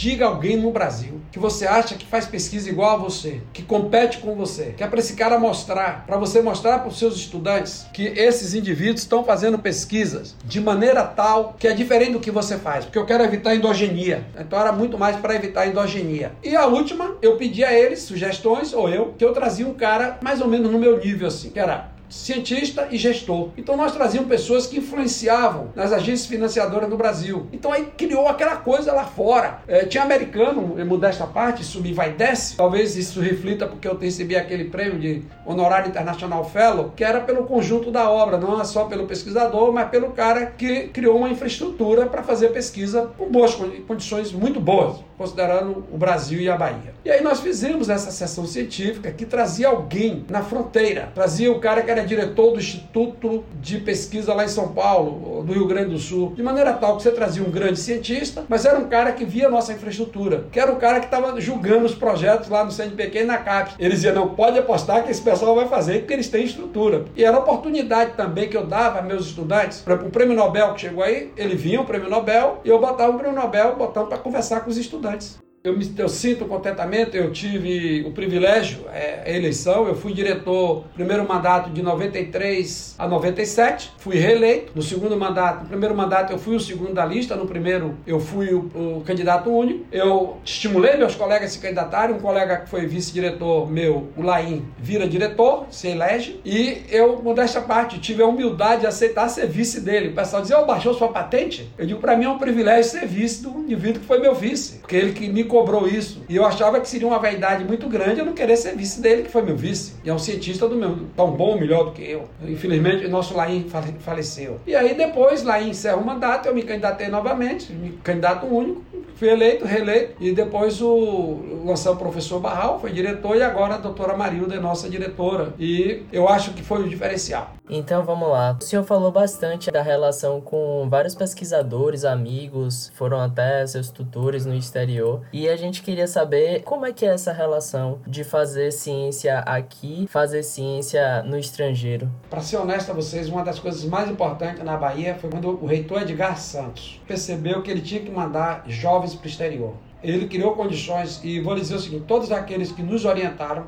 Diga alguém no Brasil que você acha que faz pesquisa igual a você, que compete com você, que é para esse cara mostrar, para você mostrar para os seus estudantes que esses indivíduos estão fazendo pesquisas de maneira tal que é diferente do que você faz, porque eu quero evitar endogenia. Então era muito mais para evitar endogenia. E a última, eu pedi a eles sugestões, ou eu, que eu trazia um cara mais ou menos no meu nível assim, que era cientista e gestor. Então nós trazíamos pessoas que influenciavam nas agências financiadoras do Brasil. Então aí criou aquela coisa lá fora. É, tinha americano, modesta parte, subir vai desce. Talvez isso reflita porque eu recebi aquele prêmio de honorário internacional fellow, que era pelo conjunto da obra, não é só pelo pesquisador, mas pelo cara que criou uma infraestrutura para fazer pesquisa com boas condições muito boas, considerando o Brasil e a Bahia. E aí nós fizemos essa sessão científica que trazia alguém na fronteira, trazia o cara que era era diretor do Instituto de Pesquisa lá em São Paulo, do Rio Grande do Sul, de maneira tal que você trazia um grande cientista, mas era um cara que via a nossa infraestrutura, que era o cara que estava julgando os projetos lá no CNPq e na CAPES. Ele dizia, não, pode apostar que esse pessoal vai fazer, porque eles têm estrutura. E era oportunidade também que eu dava a meus estudantes, para o prêmio Nobel que chegou aí, ele vinha o prêmio Nobel, e eu botava o prêmio Nobel, botando para conversar com os estudantes. Eu, me, eu sinto contentamento, eu tive o privilégio, é, a eleição, eu fui diretor, primeiro mandato de 93 a 97, fui reeleito. No segundo mandato, no primeiro mandato eu fui o segundo da lista, no primeiro eu fui o, o candidato único. Eu estimulei meus colegas a se candidatarem, um colega que foi vice-diretor meu, o Laim, vira diretor, se elege, e eu, modesta parte, tive a humildade de aceitar ser vice dele. O pessoal dizia, oh, baixou sua patente? Eu digo, para mim é um privilégio ser vice do indivíduo que foi meu vice, porque ele que me cobrou isso. E eu achava que seria uma vaidade muito grande eu não querer ser vice dele, que foi meu vice. E é um cientista do meu, tão bom, melhor do que eu. Infelizmente, nosso Laim faleceu. E aí depois, Laim encerra o mandato, eu me candidatei novamente, me candidato único, fui eleito, reeleito, e depois o lançou o professor Barral, foi diretor, e agora a doutora Marilda é nossa diretora. E eu acho que foi o diferencial.
Então vamos lá. O senhor falou bastante da relação com vários pesquisadores, amigos, foram até seus tutores no exterior. E a gente queria saber como é que é essa relação de fazer ciência aqui, fazer ciência no estrangeiro.
Para ser honesto a vocês, uma das coisas mais importantes na Bahia foi quando o reitor Edgar Santos percebeu que ele tinha que mandar jovens para o exterior. Ele criou condições, e vou dizer o seguinte: todos aqueles que nos orientaram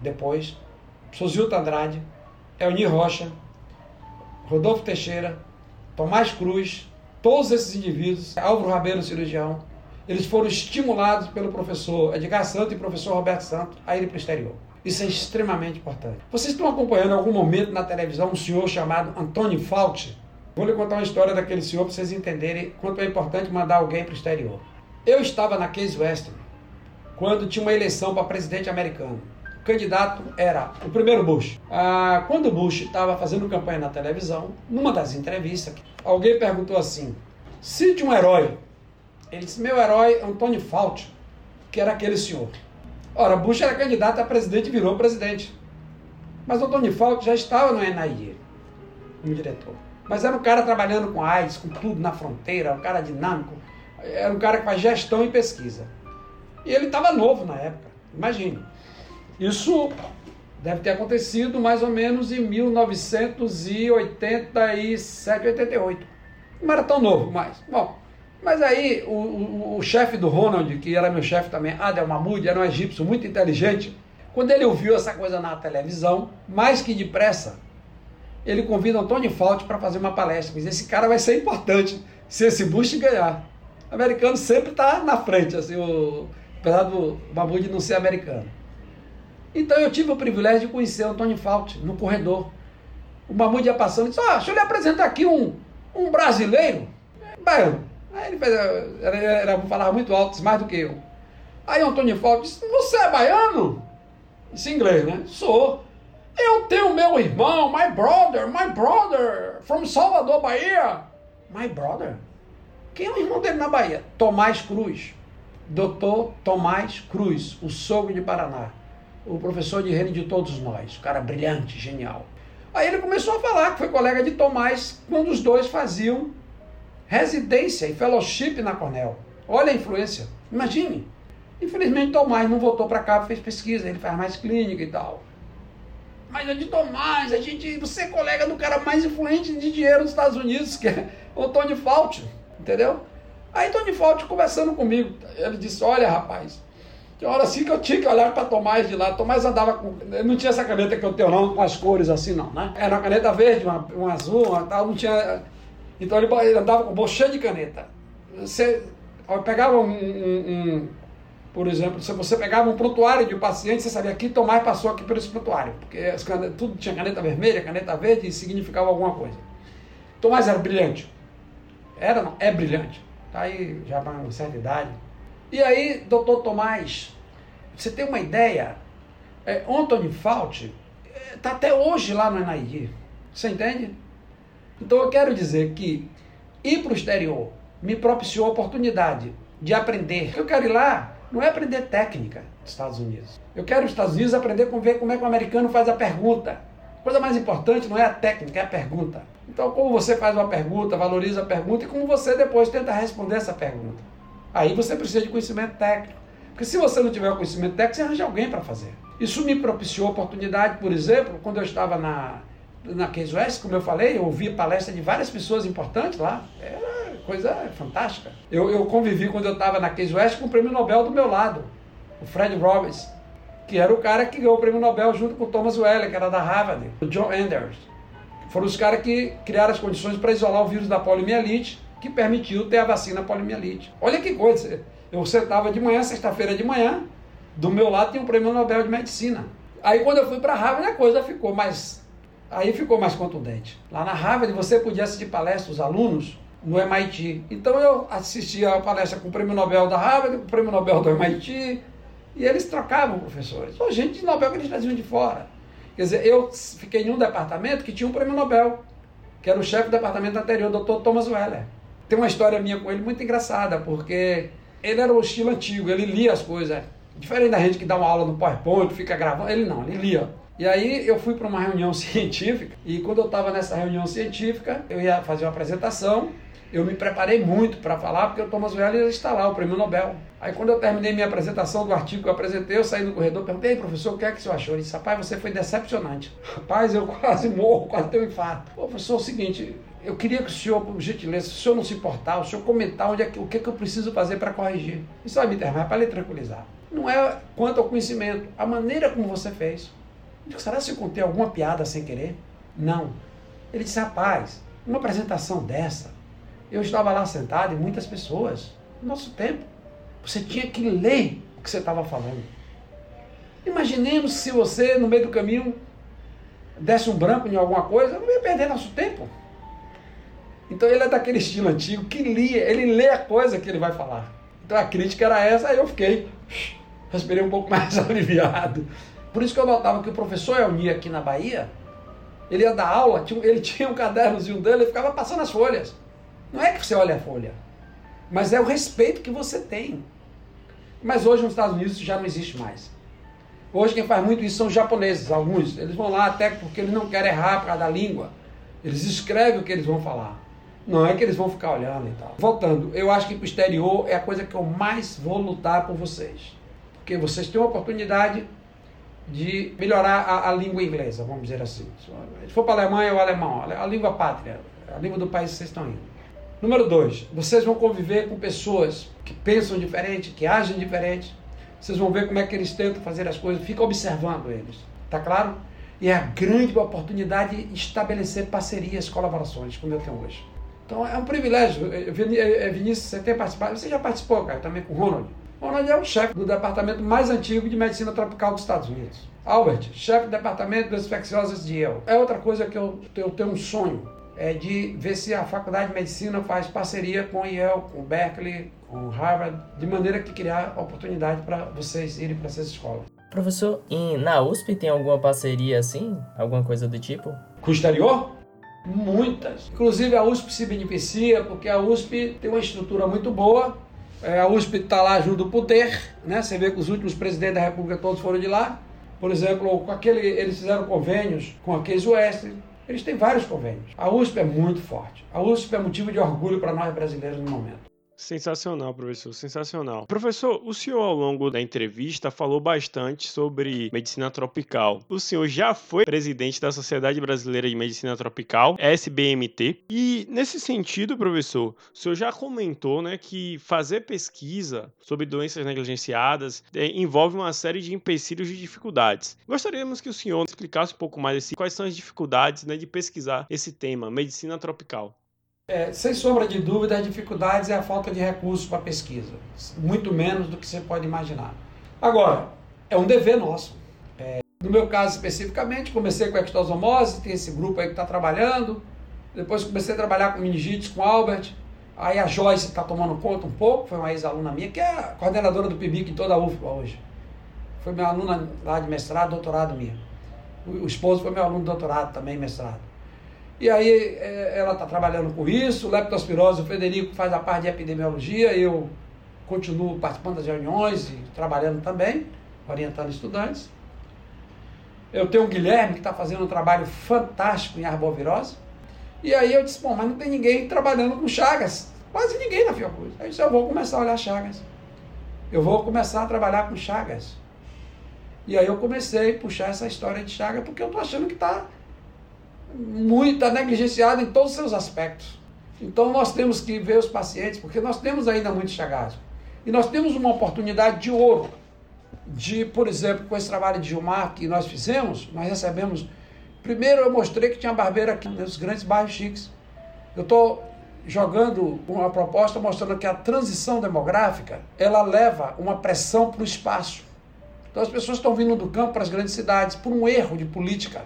depois, Sozilta Andrade, Elni Rocha, Rodolfo Teixeira, Tomás Cruz, todos esses indivíduos, Álvaro Rabelo, cirurgião, eles foram estimulados pelo professor Edgar Santos e professor Roberto Santos a ir para o exterior. Isso é extremamente importante. Vocês estão acompanhando em algum momento na televisão um senhor chamado Antônio Fauci? Vou lhe contar uma história daquele senhor para vocês entenderem quanto é importante mandar alguém para o exterior. Eu estava na Case Western quando tinha uma eleição para presidente americano candidato era o primeiro Bush. Ah, quando o Bush estava fazendo campanha na televisão, numa das entrevistas, alguém perguntou assim: cite um herói. Ele disse: meu herói é Antônio Fauci, que era aquele senhor. Ora, Bush era candidato a presidente e virou presidente. Mas Antônio Fauci já estava no NIE, como diretor. Mas era um cara trabalhando com AIDS, com tudo na fronteira, um cara dinâmico. Era um cara que faz gestão e pesquisa. E ele estava novo na época, imagine. Isso deve ter acontecido mais ou menos em 1987, 88. Não era tão novo, mas. Bom, mas aí o, o, o chefe do Ronald, que era meu chefe também, Adel Mahmoud, era um egípcio muito inteligente. Quando ele ouviu essa coisa na televisão, mais que depressa, ele convida Antônio Fauci para fazer uma palestra. Diz, esse cara vai ser importante se esse Bush ganhar. O americano sempre está na frente, assim, o, apesar do Mahmoud não ser americano. Então eu tive o privilégio de conhecer Antônio Fauci no corredor. O Mahmoud ia passando e disse: ah, deixa eu lhe apresentar aqui um, um brasileiro. Baiano. Aí ele fez, era, era, falava muito alto, mais do que eu. Aí o Antônio Fauci disse: Você é baiano? Isso em inglês, né? Sou. Eu tenho meu irmão, my brother, my brother, from Salvador, Bahia. My brother? Quem é o irmão dele na Bahia? Tomás Cruz. Doutor Tomás Cruz, o sogro de Paraná o professor de reino de todos nós, um cara brilhante, genial. Aí ele começou a falar que foi colega de Tomás quando os dois faziam residência e fellowship na Cornell. Olha a influência. Imagine. Infelizmente, Tomás não voltou para cá, fez pesquisa, ele faz mais clínica e tal. Mas é de Tomás, a gente, você é colega do cara mais influente de dinheiro dos Estados Unidos, que é o Tony Fauci, entendeu? Aí Tony Fauci conversando comigo, ele disse, olha rapaz, tinha hora assim que eu tinha que olhar para Tomás de lá. Tomás andava com. Não tinha essa caneta que eu tenho, não, com as cores assim, não, né? Era uma caneta verde, uma, uma azul, uma tal, não tinha. Então ele, andava com bolsa de caneta. Você pegava um, um, um, Por exemplo, se você pegava um prontuário de um paciente, você sabia que Tomás passou aqui por esse prontuário. Porque tudo tinha caneta vermelha, caneta verde e significava alguma coisa. Tomás era brilhante. Era, não? É brilhante. Tá aí já para uma certa idade e aí, doutor Tomás, você tem uma ideia? É, Anthony Fauci está é, até hoje lá no NID. Você entende? Então eu quero dizer que ir para o exterior me propiciou a oportunidade de aprender. Eu quero ir lá não é aprender técnica dos Estados Unidos. Eu quero os Estados Unidos aprender com ver como é que o americano faz a pergunta. A coisa mais importante não é a técnica, é a pergunta. Então, como você faz uma pergunta, valoriza a pergunta e como você depois tenta responder essa pergunta. Aí você precisa de conhecimento técnico. Porque se você não tiver conhecimento técnico, você arranja alguém para fazer. Isso me propiciou oportunidade, por exemplo, quando eu estava na, na Case West, como eu falei, eu ouvi palestra de várias pessoas importantes lá. Era coisa fantástica. Eu, eu convivi quando eu estava na Case West com o prêmio Nobel do meu lado, o Fred Robbins, que era o cara que ganhou o prêmio Nobel junto com o Thomas Weller, que era da Harvard, o John Anders. Foram os caras que criaram as condições para isolar o vírus da poliomielite que permitiu ter a vacina poliomielite. Olha que coisa, eu sentava de manhã, sexta-feira de manhã, do meu lado tinha um prêmio Nobel de Medicina. Aí quando eu fui para Harvard, a coisa ficou mais aí ficou mais contundente. Lá na Harvard você podia assistir palestras dos alunos no MIT. Então eu assistia a palestra com o prêmio Nobel da Harvard, com o prêmio Nobel do MIT, e eles trocavam professores. Ou gente de Nobel que eles traziam de fora. Quer dizer, eu fiquei em um departamento que tinha um prêmio Nobel, que era o chefe do departamento anterior, o Dr. Thomas Weller. Tem uma história minha com ele muito engraçada, porque ele era o estilo antigo, ele lia as coisas. Diferente da gente que dá uma aula no PowerPoint, fica gravando, ele não, ele lia. E aí eu fui para uma reunião científica, e quando eu estava nessa reunião científica, eu ia fazer uma apresentação, eu me preparei muito para falar, porque o Thomas Weller está lá, o prêmio Nobel. Aí quando eu terminei minha apresentação do artigo que eu apresentei, eu saí no corredor, perguntei, professor, o que é que o senhor achou? Ele disse, rapaz, você foi decepcionante. Rapaz, eu quase morro, quase tenho um infarto. Professor, é o seguinte, eu queria que o senhor, por gentileza, se o senhor não se importar, o senhor comentar onde é que, o que, é que eu preciso fazer para corrigir. Isso vai me internar, para lhe tranquilizar. Não é quanto ao conhecimento, a maneira como você fez. Será que eu contei alguma piada sem querer? Não. Ele disse, rapaz, uma apresentação dessa, eu estava lá sentado e muitas pessoas, no nosso tempo, você tinha que ler o que você estava falando. Imaginemos se você, no meio do caminho, desse um branco em alguma coisa, não ia perder nosso tempo. Então ele é daquele estilo antigo que lia, ele lê a coisa que ele vai falar. Então a crítica era essa, aí eu fiquei, respirei um pouco mais aliviado. Por isso que eu notava que o professor Elni aqui na Bahia, ele ia dar aula, ele tinha um cadernozinho dele, ele ficava passando as folhas. Não é que você olha a folha, mas é o respeito que você tem. Mas hoje nos Estados Unidos isso já não existe mais. Hoje quem faz muito isso são os japoneses, alguns. Eles vão lá até porque eles não querem errar por causa da língua. Eles escrevem o que eles vão falar. Não é que eles vão ficar olhando e tal. Voltando, eu acho que para o exterior é a coisa que eu mais vou lutar por vocês. Porque vocês têm uma oportunidade de melhorar a, a língua inglesa, vamos dizer assim. Se for para a Alemanha, é o alemão, a língua pátria, a língua do país que vocês estão indo. Número dois, vocês vão conviver com pessoas que pensam diferente, que agem diferente. Vocês vão ver como é que eles tentam fazer as coisas, fica observando eles. Tá claro? E é a grande oportunidade de estabelecer parcerias, colaborações, como eu tenho hoje. Então é um privilégio. Vinícius, você tem participado, você já participou, cara, também com o Ronald. Ronald é o chefe do departamento mais antigo de medicina tropical dos Estados Unidos. Albert, chefe do departamento das infecciosas de Yale. É outra coisa que eu, eu tenho um sonho, é de ver se a faculdade de medicina faz parceria com o Yale, com o Berkeley, com o Harvard, de maneira que criar oportunidade para vocês irem para essas escolas.
Professor, e na USP tem alguma parceria assim? Alguma coisa do tipo?
Com o exterior? Muitas. Inclusive a USP se beneficia porque a USP tem uma estrutura muito boa. É, a USP está lá junto do poder, né? Você vê que os últimos presidentes da República todos foram de lá. Por exemplo, com aquele, eles fizeram convênios com a Case West. Eles têm vários convênios. A USP é muito forte. A USP é motivo de orgulho para nós brasileiros no momento.
Sensacional, professor, sensacional. Professor, o senhor ao longo da entrevista falou bastante sobre medicina tropical. O senhor já foi presidente da Sociedade Brasileira de Medicina Tropical, SBMT, e nesse sentido, professor, o senhor já comentou, né, que fazer pesquisa sobre doenças negligenciadas é, envolve uma série de empecilhos e dificuldades. Gostaríamos que o senhor explicasse um pouco mais assim, quais são as dificuldades, né, de pesquisar esse tema, medicina tropical.
É, sem sombra de dúvida, as dificuldades é a falta de recursos para pesquisa, muito menos do que você pode imaginar. Agora, é um dever nosso. É, no meu caso especificamente, comecei com a ectosomose, tem esse grupo aí que está trabalhando, depois comecei a trabalhar com meningites com Albert, aí a Joyce está tomando conta um pouco, foi uma ex-aluna minha, que é coordenadora do PIBIC em toda a UFBA hoje. Foi minha aluna lá de mestrado, doutorado minha. O esposo foi meu aluno de doutorado também, mestrado. E aí é, ela está trabalhando com isso, leptospirose, o Federico faz a parte de epidemiologia, eu continuo participando das reuniões e trabalhando também, orientando estudantes. Eu tenho o Guilherme que está fazendo um trabalho fantástico em arbovirose. E aí eu disse, bom, mas não tem ninguém trabalhando com chagas. Quase ninguém na Fiocruz. Aí eu disse, eu vou começar a olhar chagas. Eu vou começar a trabalhar com chagas. E aí eu comecei a puxar essa história de chaga porque eu estou achando que está muito tá negligenciado em todos os seus aspectos. Então nós temos que ver os pacientes, porque nós temos ainda muito chagados. E nós temos uma oportunidade de ouro, de, por exemplo, com esse trabalho de Gilmar que nós fizemos, nós recebemos. Primeiro eu mostrei que tinha barbeiro aqui nos grandes bairros chiques. Eu estou jogando uma proposta mostrando que a transição demográfica ela leva uma pressão para o espaço. Então as pessoas estão vindo do campo para as grandes cidades por um erro de política.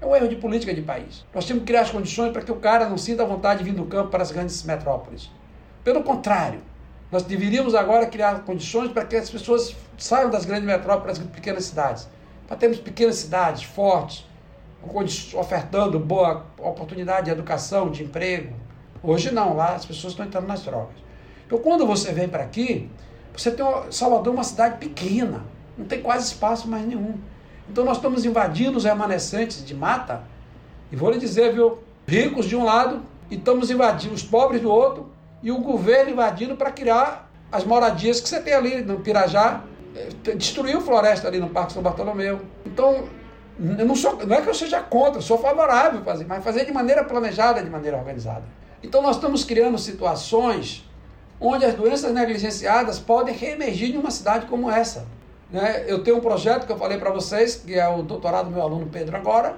É um erro de política de país. Nós temos que criar as condições para que o cara não sinta vontade de vir do campo para as grandes metrópoles. Pelo contrário, nós deveríamos agora criar condições para que as pessoas saiam das grandes metrópoles para as pequenas cidades. Para termos pequenas cidades fortes, ofertando boa oportunidade de educação, de emprego. Hoje não, lá as pessoas estão entrando nas drogas. Então quando você vem para aqui, você tem Salvador uma cidade pequena, não tem quase espaço mais nenhum. Então nós estamos invadindo os remanescentes de mata, e vou lhe dizer, viu, ricos de um lado, e estamos invadindo os pobres do outro, e o governo invadindo para criar as moradias que você tem ali no Pirajá, eh, destruiu floresta ali no Parque São Bartolomeu. Então, não, sou, não é que eu seja contra, sou favorável a fazer, mas fazer de maneira planejada, de maneira organizada. Então nós estamos criando situações onde as doenças negligenciadas podem reemergir em uma cidade como essa. Né? Eu tenho um projeto que eu falei para vocês, que é o doutorado do meu aluno Pedro agora,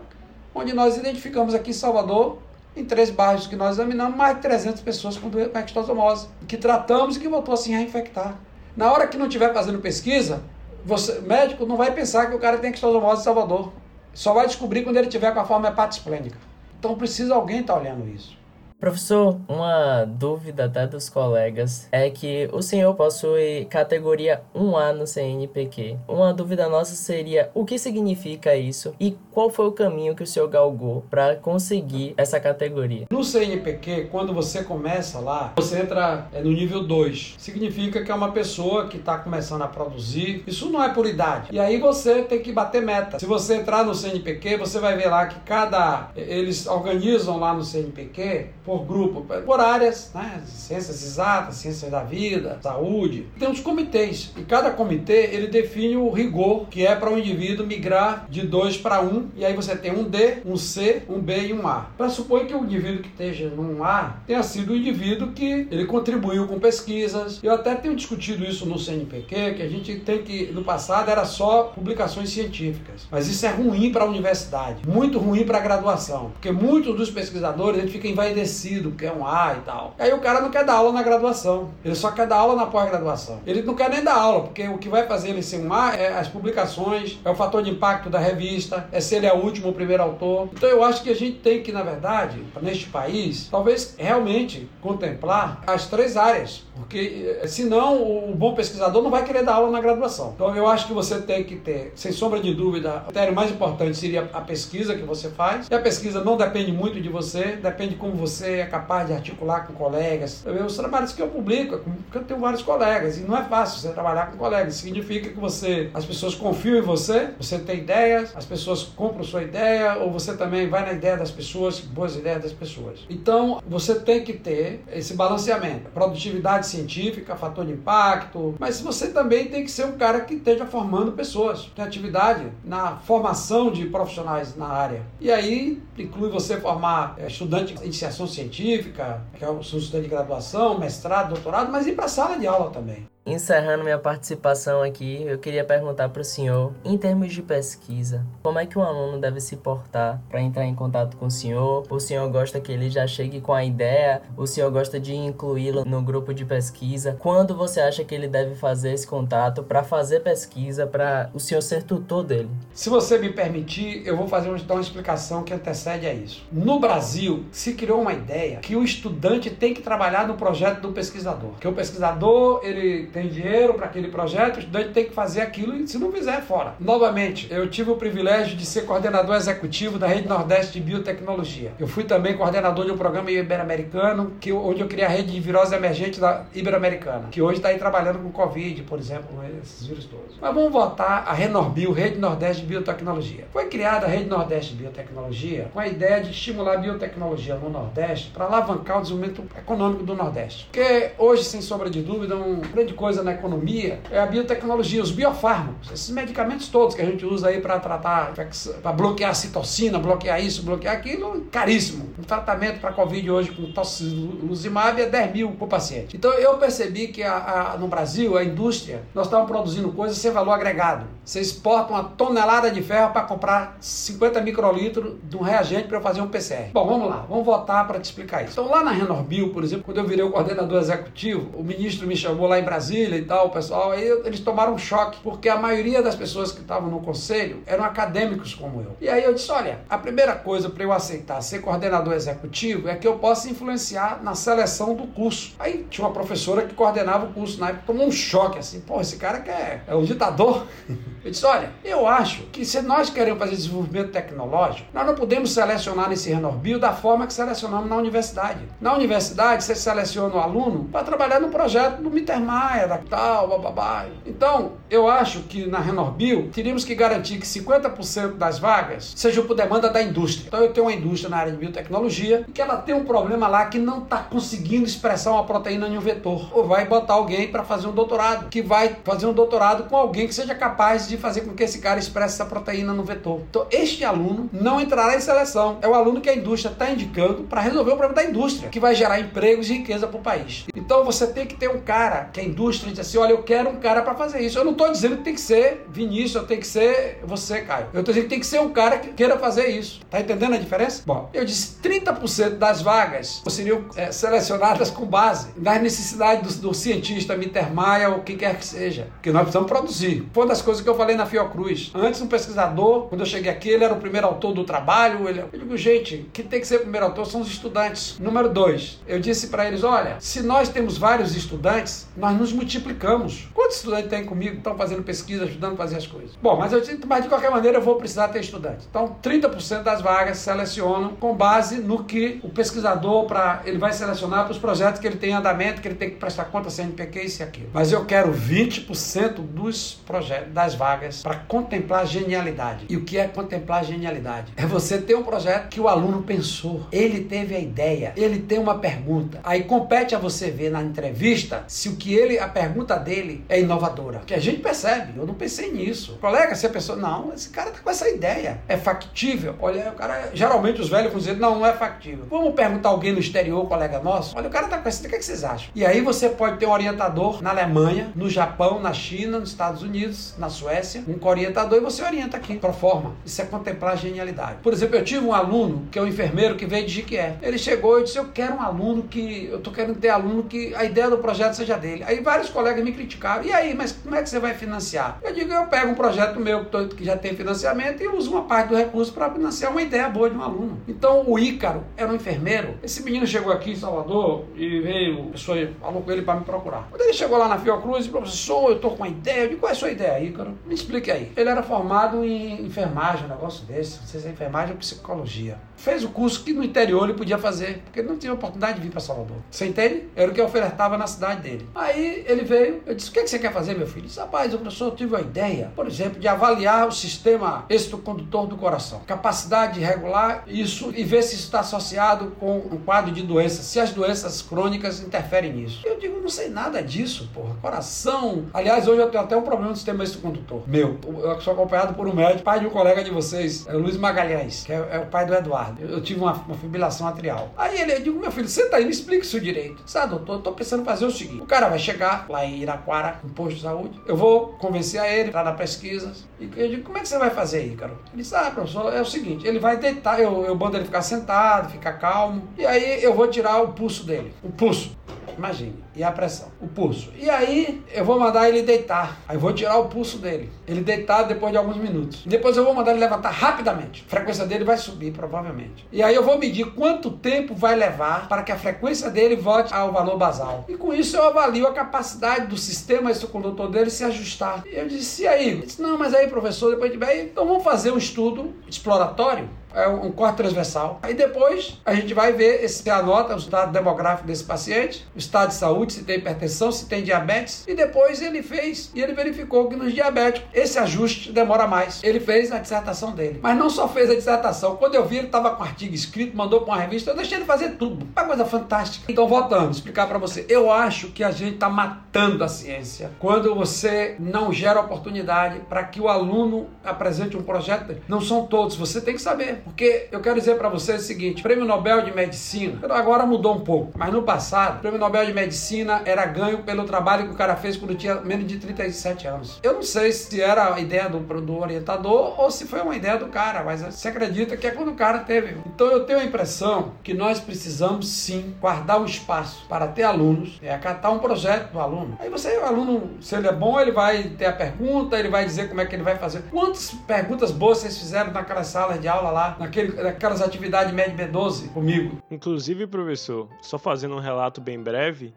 onde nós identificamos aqui em Salvador, em três bairros que nós examinamos, mais de 300 pessoas com ectosomose, que tratamos e que voltou a infectar. Na hora que não estiver fazendo pesquisa, você, médico não vai pensar que o cara tem ectosomose em Salvador. Só vai descobrir quando ele tiver com a forma hepatosplênica. Então precisa alguém estar tá olhando isso.
Professor, uma dúvida até dos colegas é que o senhor possui categoria 1A no CNPq. Uma dúvida nossa seria o que significa isso e qual foi o caminho que o senhor galgou para conseguir essa categoria?
No CNPq, quando você começa lá, você entra é, no nível 2. Significa que é uma pessoa que está começando a produzir. Isso não é por idade. E aí você tem que bater meta. Se você entrar no CNPq, você vai ver lá que cada. Eles organizam lá no CNPq por grupo, por áreas, né? ciências exatas, ciências da vida, saúde. Tem uns comitês e cada comitê ele define o rigor que é para o um indivíduo migrar de 2 para 1 um, e aí você tem um D, um C, um B e um A. Pressupõe que o indivíduo que esteja num A tenha sido o indivíduo que ele contribuiu com pesquisas. Eu até tenho discutido isso no CNPq, que a gente tem que no passado era só publicações científicas, mas isso é ruim para a universidade, muito ruim para a graduação, porque muitos dos pesquisadores ele fica envaidecido parecido, quer um A e tal. Aí o cara não quer dar aula na graduação, ele só quer dar aula na pós-graduação. Ele não quer nem dar aula, porque o que vai fazer ele ser um A é as publicações, é o fator de impacto da revista, é se ele é o último ou primeiro autor. Então eu acho que a gente tem que, na verdade, neste país, talvez realmente contemplar as três áreas, porque eh, senão o bom pesquisador não vai querer dar aula na graduação. Então eu acho que você tem que ter, sem sombra de dúvida, o critério mais importante seria a pesquisa que você faz. E a pesquisa não depende muito de você, depende como você você é capaz de articular com colegas. Os trabalhos que eu publico, porque eu tenho vários colegas, e não é fácil você trabalhar com colegas. Significa que você, as pessoas confiam em você, você tem ideias, as pessoas compram sua ideia, ou você também vai na ideia das pessoas, boas ideias das pessoas. Então, você tem que ter esse balanceamento. Produtividade científica, fator de impacto, mas você também tem que ser um cara que esteja formando pessoas, tem atividade na formação de profissionais na área. E aí inclui você formar é, estudante de iniciação científica, que é o seu de graduação, mestrado, doutorado, mas ir para a sala de aula também.
Encerrando minha participação aqui, eu queria perguntar para o senhor, em termos de pesquisa, como é que um aluno deve se portar para entrar em contato com o senhor? O senhor gosta que ele já chegue com a ideia? O senhor gosta de incluí-lo no grupo de pesquisa? Quando você acha que ele deve fazer esse contato para fazer pesquisa, para o senhor ser tutor dele?
Se você me permitir, eu vou fazer uma explicação que antecede a isso. No Brasil, se criou uma ideia que o estudante tem que trabalhar no projeto do pesquisador. Que o pesquisador, ele tem dinheiro para aquele projeto, o estudante tem que fazer aquilo e se não fizer, fora. Novamente, eu tive o privilégio de ser coordenador executivo da Rede Nordeste de Biotecnologia. Eu fui também coordenador de um programa ibero-americano, que, onde eu criei a rede de virose emergente da ibero-americana, que hoje está aí trabalhando com Covid, por exemplo, esses vírus todos. Mas vamos voltar à Renorbio, Rede Nordeste de Biotecnologia. Foi criada a Rede Nordeste de Biotecnologia com a ideia de estimular a biotecnologia no Nordeste para alavancar o desenvolvimento econômico do Nordeste. Porque hoje, sem sombra de dúvida, uma grande coisa na economia é a biotecnologia, os biofármacos, esses medicamentos todos que a gente usa aí para tratar, para bloquear a citocina, bloquear isso, bloquear aquilo, caríssimo. Um tratamento para Covid hoje com tocilizumab é 10 mil por paciente. Então eu percebi que a, a, no Brasil, a indústria, nós estávamos produzindo coisas sem valor agregado. Você exporta uma tonelada de ferro para comprar 50 microlitros de um reagente para eu fazer um PCR. Bom, vamos lá, vamos voltar para te explicar isso. Então lá na Renorbio, por exemplo, quando eu virei o coordenador executivo, o ministro me chamou lá em Brasília Brasília e tal, o pessoal, aí eles tomaram um choque, porque a maioria das pessoas que estavam no conselho eram acadêmicos como eu. E aí eu disse: olha, a primeira coisa para eu aceitar ser coordenador executivo é que eu possa influenciar na seleção do curso. Aí tinha uma professora que coordenava o curso na época, tomou um choque assim: pô, esse cara que é, é um ditador. Eu disse: olha, eu acho que se nós queremos fazer desenvolvimento tecnológico, nós não podemos selecionar nesse Renorbio da forma que selecionamos na universidade. Na universidade, você seleciona o aluno para trabalhar no projeto do Mittermeier da tal, bababá. Então, eu acho que na Renorbio teríamos que garantir que 50% das vagas sejam por demanda da indústria. Então, eu tenho uma indústria na área de biotecnologia que ela tem um problema lá que não está conseguindo expressar uma proteína em um vetor. Ou vai botar alguém para fazer um doutorado, que vai fazer um doutorado com alguém que seja capaz de fazer com que esse cara expresse essa proteína no vetor. Então, este aluno não entrará em seleção. É o aluno que a indústria está indicando para resolver o problema da indústria, que vai gerar empregos e riqueza para o país. Então, você tem que ter um cara que a indústria diz assim: olha, eu quero um cara para fazer isso. Eu não estou dizendo que tem que ser Vinícius, tem que ser você, Caio. Eu estou dizendo que tem que ser um cara que queira fazer isso. Tá entendendo a diferença? Bom, eu disse: 30% das vagas seriam é, selecionadas com base nas necessidades do, do cientista Mittermeier ou quem quer que seja. Que nós precisamos produzir. Foi uma das coisas que eu falei na Fiocruz. Antes, um pesquisador, quando eu cheguei aqui, ele era o primeiro autor do trabalho. Ele, eu digo, gente, quem tem que ser o primeiro autor são os estudantes. Número dois, eu disse para eles: olha, se nós temos vários estudantes, nós nos multiplicamos. Quantos estudantes tem comigo estão fazendo pesquisa, ajudando a fazer as coisas? Bom, mas, eu, mas de qualquer maneira eu vou precisar ter estudante. Então, 30% das vagas selecionam com base no que o pesquisador para ele vai selecionar para os projetos que ele tem em andamento, que ele tem que prestar conta CNPq, isso e aquilo. Mas eu quero 20% dos projetos, das vagas para contemplar genialidade. E o que é contemplar genialidade? É você ter um projeto que o aluno pensou, ele teve a ideia, ele tem uma pergunta. Aí compete a você ver na entrevista se o que ele pergunta dele é inovadora. Que a gente percebe, eu não pensei nisso. Colega, se a pessoa, não, esse cara tá com essa ideia. É factível? Olha, o cara, geralmente os velhos vão dizer, não, não é factível. Vamos perguntar alguém no exterior, colega nosso? Olha, o cara tá com essa ideia, o que, é que vocês acham? E aí você pode ter um orientador na Alemanha, no Japão, na China, nos Estados Unidos, na Suécia, um orientador e você orienta aqui, pro forma. Isso é contemplar a genialidade. Por exemplo, eu tive um aluno, que é um enfermeiro, que veio de Jiquié. Ele chegou e disse, eu quero um aluno que, eu tô querendo ter aluno que a ideia do projeto seja dele. Aí vários colegas me criticaram. E aí, mas como é que você vai financiar? Eu digo, eu pego um projeto meu que já tem financiamento e uso uma parte do recurso para financiar uma ideia boa de um aluno. Então o Ícaro era um enfermeiro. Esse menino chegou aqui em Salvador e veio, a pessoa falou com ele para me procurar. Quando ele chegou lá na Fiocruz, professor, eu tô com uma ideia. Eu digo, qual é a sua ideia, Ícaro? Me explique aí. Ele era formado em enfermagem, um negócio desse. Não sei se é enfermagem ou psicologia. Fez o curso que no interior ele podia fazer, porque ele não tinha oportunidade de vir para Salvador. Você entende? Era o que eu ofertava na cidade dele. Aí ele veio, eu disse: O que, é que você quer fazer, meu filho? Ele disse: Rapaz, o professor, eu tive uma ideia, por exemplo, de avaliar o sistema condutor do coração, capacidade de regular isso e ver se isso está associado com um quadro de doenças, se as doenças crônicas interferem nisso. Eu digo: Não sei nada disso, porra. Coração. Aliás, hoje eu tenho até um problema no sistema condutor. Meu, eu sou acompanhado por um médico, pai de um colega de vocês, é Luiz Magalhães, que é, é o pai do Eduardo. Eu, eu tive uma, uma, fibrilação atrial. Aí ele, eu digo, meu filho, senta aí, me explica isso direito. Sabe, doutor, eu tô pensando em fazer o seguinte: o cara vai chegar lá em Iraquara, no posto de saúde, eu vou convencer a ele, entrar na pesquisa. E eu digo, como é que você vai fazer aí, cara? Ele disse, ah, professor, é o seguinte: ele vai deitar, eu, eu mando ele ficar sentado, ficar calmo, e aí eu vou tirar o pulso dele. O pulso. Imagine. E a pressão. O pulso. E aí eu vou mandar ele deitar. Aí vou tirar o pulso dele. Ele deitado depois de alguns minutos. Depois eu vou mandar ele levantar rapidamente. A frequência dele vai subir, provavelmente. E aí eu vou medir quanto tempo vai levar para que a frequência dele volte ao valor basal. E com isso eu avalio a capacidade do sistema extracondutor dele se ajustar. E eu disse, e aí? Ele disse, não, mas aí, professor, depois de bem, então vamos fazer um estudo exploratório é um corte transversal. Aí depois a gente vai ver, se anota o estado demográfico desse paciente, o estado de saúde, se tem hipertensão, se tem diabetes. E depois ele fez e ele verificou que nos diabéticos esse ajuste demora mais. Ele fez a dissertação dele. Mas não só fez a dissertação. Quando eu vi, ele estava com artigo escrito, mandou para uma revista, eu deixei ele fazer tudo. Uma coisa fantástica. Então, voltando, explicar para você. Eu acho que a gente está matando a ciência quando você não gera oportunidade para que o aluno apresente um projeto. Não são todos, você tem que saber. Porque eu quero dizer para você o seguinte: Prêmio Nobel de Medicina, agora mudou um pouco, mas no passado, o Prêmio Nobel de Medicina era ganho pelo trabalho que o cara fez quando tinha menos de 37 anos. Eu não sei se era a ideia do, do orientador ou se foi uma ideia do cara, mas você acredita que é quando o cara teve. Então eu tenho a impressão que nós precisamos sim guardar o espaço para ter alunos, é acatar um projeto do aluno. Aí você, o aluno, se ele é bom, ele vai ter a pergunta, ele vai dizer como é que ele vai fazer. Quantas perguntas boas vocês fizeram naquelas salas de aula lá? Naquele, naquelas atividades MED B12 comigo.
Inclusive, professor, só fazendo um relato bem breve,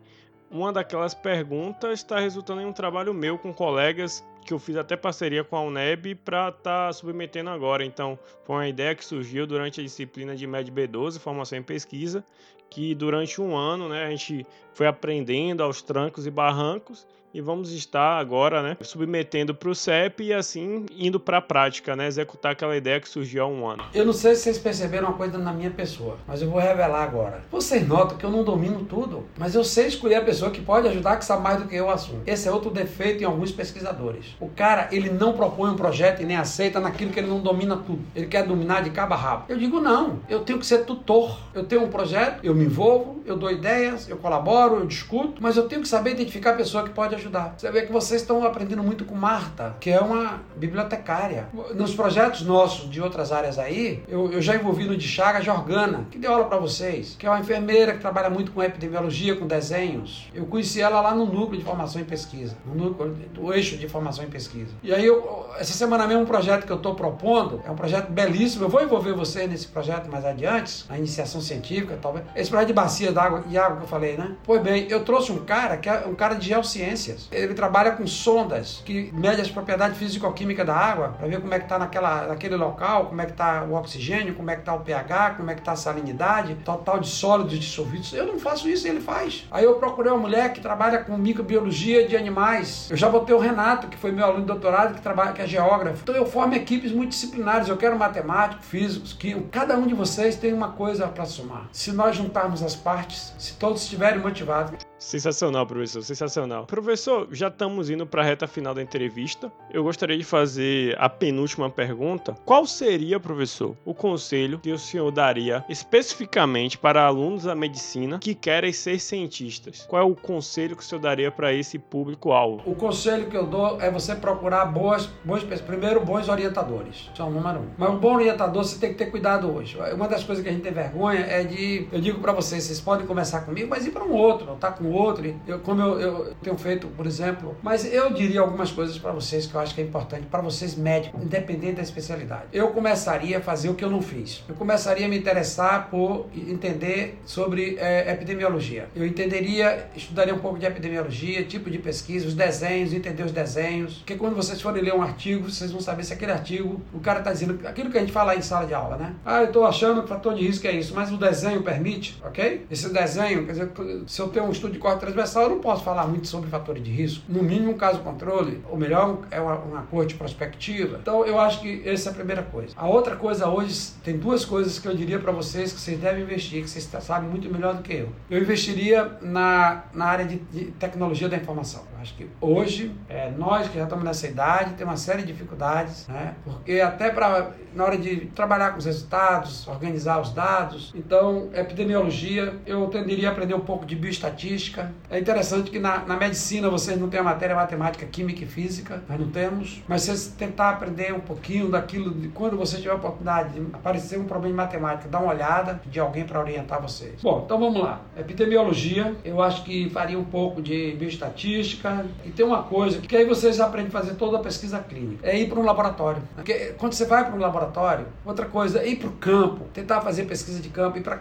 uma daquelas perguntas está resultando em um trabalho meu com colegas que eu fiz até parceria com a UNEB para estar tá submetendo agora. Então, foi uma ideia que surgiu durante a disciplina de MED B12, Formação em Pesquisa, que durante um ano né, a gente foi aprendendo aos trancos e barrancos e vamos estar agora, né, submetendo para o CEP e assim indo para a prática, né, executar aquela ideia que surgiu há um ano.
Eu não sei se vocês perceberam uma coisa na minha pessoa, mas eu vou revelar agora. Vocês notam que eu não domino tudo, mas eu sei escolher a pessoa que pode ajudar, que sabe mais do que eu o assunto. Esse é outro defeito em alguns pesquisadores. O cara, ele não propõe um projeto e nem aceita naquilo que ele não domina tudo. Ele quer dominar de cabo a rabo. Eu digo não, eu tenho que ser tutor. Eu tenho um projeto, eu me envolvo, eu dou ideias, eu colaboro, eu discuto, mas eu tenho que saber identificar a pessoa que pode ajudar ajudar. Você vê que vocês estão aprendendo muito com Marta, que é uma bibliotecária. Nos projetos nossos de outras áreas aí, eu, eu já envolvi no de Chaga Jorgana, que deu aula para vocês, que é uma enfermeira que trabalha muito com epidemiologia, com desenhos. Eu conheci ela lá no núcleo de formação em pesquisa, no núcleo do eixo de formação em pesquisa. E aí, eu, essa semana mesmo, um projeto que eu estou propondo, é um projeto belíssimo. Eu vou envolver você nesse projeto mais adiante, na iniciação científica, talvez. Esse projeto de bacia d'água e água que eu falei, né? Pois bem, eu trouxe um cara que é um cara de geociência ciências. Ele trabalha com sondas que mede as propriedades físico-químicas da água para ver como é que está naquele local, como é que está o oxigênio, como é que está o pH, como é que está a salinidade, total de sólidos dissolvidos. Eu não faço isso, ele faz. Aí eu procurei uma mulher que trabalha com microbiologia de animais. Eu já botei o Renato, que foi meu aluno de doutorado, que trabalha, que é geógrafo. Então eu formo equipes multidisciplinares. Eu quero matemáticos, físicos, químicos. Cada um de vocês tem uma coisa para somar. Se nós juntarmos as partes, se todos estiverem motivados.
Sensacional, professor, sensacional. Professor já estamos indo para a reta final da entrevista. Eu gostaria de fazer a penúltima pergunta. Qual seria, professor, o conselho que o senhor daria especificamente para alunos da medicina que querem ser cientistas? Qual é o conselho que o senhor daria para esse público-alvo?
O conselho que eu dou é você procurar boas, boas primeiro bons orientadores. Isso é número um. Mas um bom orientador você tem que ter cuidado hoje. Uma das coisas que a gente tem vergonha é de, eu digo para vocês, vocês podem começar comigo, mas ir para um outro, ou tá com outro. Eu, como eu, eu tenho feito, por exemplo, mas eu diria algumas coisas para vocês que eu acho que é importante para vocês médicos, independente da especialidade. Eu começaria a fazer o que eu não fiz. Eu começaria a me interessar por entender sobre é, epidemiologia. Eu entenderia, estudaria um pouco de epidemiologia, tipo de pesquisa, os desenhos, entender os desenhos. Porque quando vocês forem ler um artigo, vocês vão saber se aquele artigo, o cara está dizendo aquilo que a gente fala em sala de aula, né? Ah, eu estou achando que o fator de risco é isso, mas o desenho permite, ok? Esse desenho, quer dizer, se eu tenho um estudo de corte transversal, eu não posso falar muito sobre fatores de risco. No mínimo, um caso controle, ou melhor, é uma, uma corte prospectiva. Então, eu acho que essa é a primeira coisa. A outra coisa hoje, tem duas coisas que eu diria para vocês que vocês devem investir, que vocês sabem muito melhor do que eu. Eu investiria na, na área de, de tecnologia da informação. Acho que hoje, é, nós que já estamos nessa idade, tem uma série de dificuldades, né? Porque até para na hora de trabalhar com os resultados, organizar os dados. Então, epidemiologia, eu tenderia a aprender um pouco de bioestatística. É interessante que na, na medicina vocês não têm a matéria matemática, química e física, nós não temos, mas vocês tentar aprender um pouquinho daquilo, de quando você tiver a oportunidade de aparecer um problema de matemática, dá uma olhada, de alguém para orientar vocês. Bom, então vamos lá. Epidemiologia, eu acho que faria um pouco de bioestatística. E tem uma coisa que aí vocês aprendem a fazer toda a pesquisa clínica, é ir para um laboratório. Porque quando você vai para um laboratório. Outra coisa, ir para o campo, tentar fazer pesquisa de campo, ir para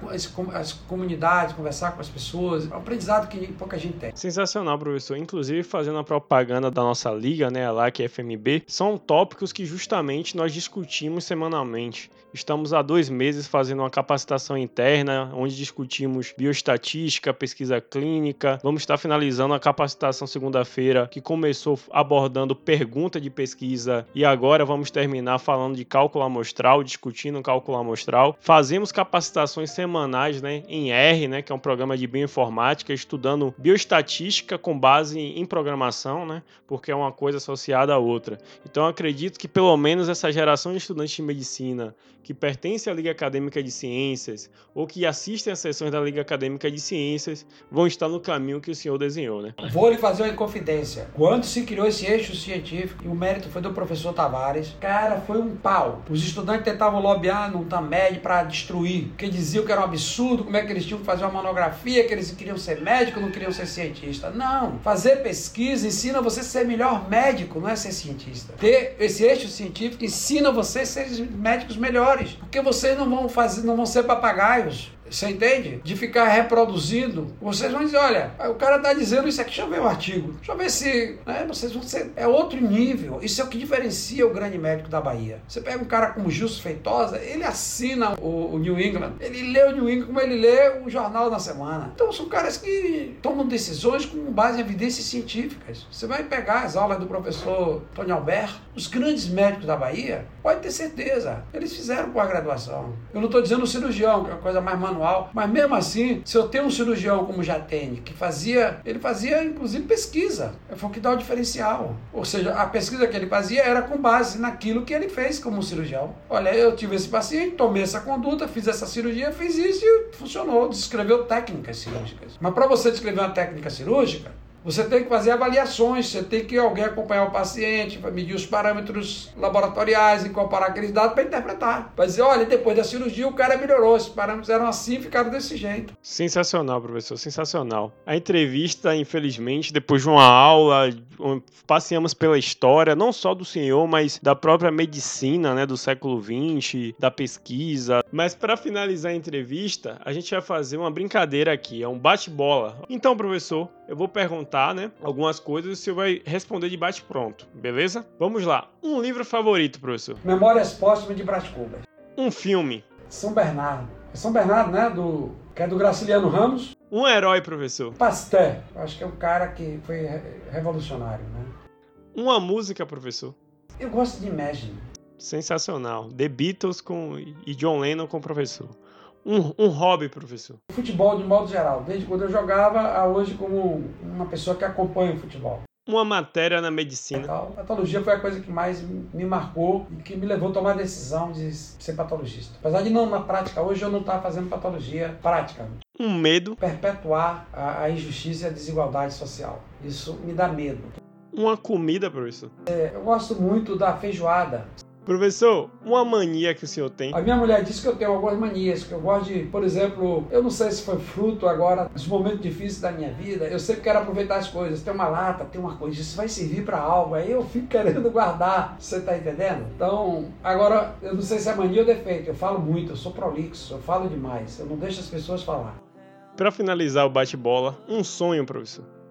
as comunidades, conversar com as pessoas. É um aprendizado que pouca gente tem.
Sensacional, professor. Inclusive, fazendo a propaganda da nossa liga, né, a LAC FMB, são tópicos que justamente nós discutimos semanalmente. Estamos há dois meses fazendo uma capacitação interna, onde discutimos bioestatística, pesquisa clínica. Vamos estar finalizando a capacitação segunda-feira, que começou abordando pergunta de pesquisa, e agora vamos terminar falando de cálculo amostral, discutindo cálculo amostral. Fazemos capacitações semanais né, em R, né, que é um programa de bioinformática, estudando bioestatística com base em programação, né, porque é uma coisa associada à outra. Então acredito que pelo menos essa geração de estudantes de medicina que pertencem à Liga Acadêmica de Ciências ou que assistem às sessões da Liga Acadêmica de Ciências vão estar no caminho que o senhor desenhou, né?
Vou lhe fazer uma confidência. Quando se criou esse eixo científico, e o mérito foi do professor Tavares, cara, foi um pau. Os estudantes tentavam lobbyar no TAMED para destruir, porque diziam que era um absurdo, como é que eles tinham que fazer uma monografia, que eles queriam ser médico, não queriam ser cientista. Não, fazer pesquisa ensina você a ser melhor médico, não é ser cientista. Ter esse eixo científico ensina você a ser médicos melhores melhores, porque vocês não vão fazer, não vão ser papagaios. Você entende? De ficar reproduzindo. Vocês vão dizer, olha, o cara está dizendo isso aqui, deixa eu ver o artigo. Deixa eu ver se. Né, vocês vão ser. É outro nível. Isso é o que diferencia o grande médico da Bahia. Você pega um cara como Gilson Feitosa, ele assina o, o New England. Ele lê o New England como ele lê o Jornal da Semana. Então são caras que tomam decisões com base em evidências científicas. Você vai pegar as aulas do professor Tony Alberto, os grandes médicos da Bahia, pode ter certeza. Eles fizeram com a graduação. Eu não estou dizendo cirurgião, que é a coisa mais manual manual. Mas mesmo assim, se eu tenho um cirurgião como já tem, que fazia, ele fazia inclusive pesquisa, foi o que dá o diferencial. Ou seja, a pesquisa que ele fazia era com base naquilo que ele fez como cirurgião. Olha, eu tive esse paciente, tomei essa conduta, fiz essa cirurgia, fiz isso e funcionou. Descreveu técnicas cirúrgicas. Mas para você descrever uma técnica cirúrgica, você tem que fazer avaliações, você tem que alguém acompanhar o paciente, medir os parâmetros laboratoriais, incorporar aqueles dados para interpretar. Para dizer, olha, depois da cirurgia o cara melhorou, os parâmetros eram assim, ficaram desse jeito.
Sensacional, professor, sensacional. A entrevista, infelizmente, depois de uma aula, passeamos pela história, não só do senhor, mas da própria medicina, né, do século XX, da pesquisa. Mas para finalizar a entrevista, a gente vai fazer uma brincadeira aqui, é um bate-bola. Então, professor, eu vou perguntar, né, algumas coisas e você vai responder de bate-pronto, beleza? Vamos lá. Um livro favorito, professor?
Memórias Póstumas de Brás Cubas.
Um filme?
São Bernardo. É São Bernardo, né? Do, que é do Graciliano Ramos.
Um herói, professor?
Pasteur. Acho que é um cara que foi revolucionário, né?
Uma música, professor?
Eu gosto de Imagine.
Sensacional. The Beatles com, e John Lennon com o professor. Um, um hobby, professor.
Futebol de modo geral, desde quando eu jogava a hoje como uma pessoa que acompanha o futebol.
Uma matéria na medicina.
A patologia foi a coisa que mais me marcou e que me levou a tomar a decisão de ser patologista. Apesar de não na prática, hoje eu não estar fazendo patologia prática.
Um medo.
Perpetuar a, a injustiça e a desigualdade social. Isso me dá medo.
Uma comida, professor.
É, eu gosto muito da feijoada.
Professor, uma mania que o senhor tem?
A minha mulher disse que eu tenho algumas manias, que eu gosto de, por exemplo, eu não sei se foi fruto agora dos momentos difíceis da minha vida, eu sempre quero aproveitar as coisas. Tem uma lata, tem uma coisa, isso vai servir para algo, aí eu fico querendo guardar, você tá entendendo? Então, agora, eu não sei se é mania ou defeito, eu falo muito, eu sou prolixo, eu falo demais, eu não deixo as pessoas falar.
Para finalizar o bate-bola, um sonho, professor.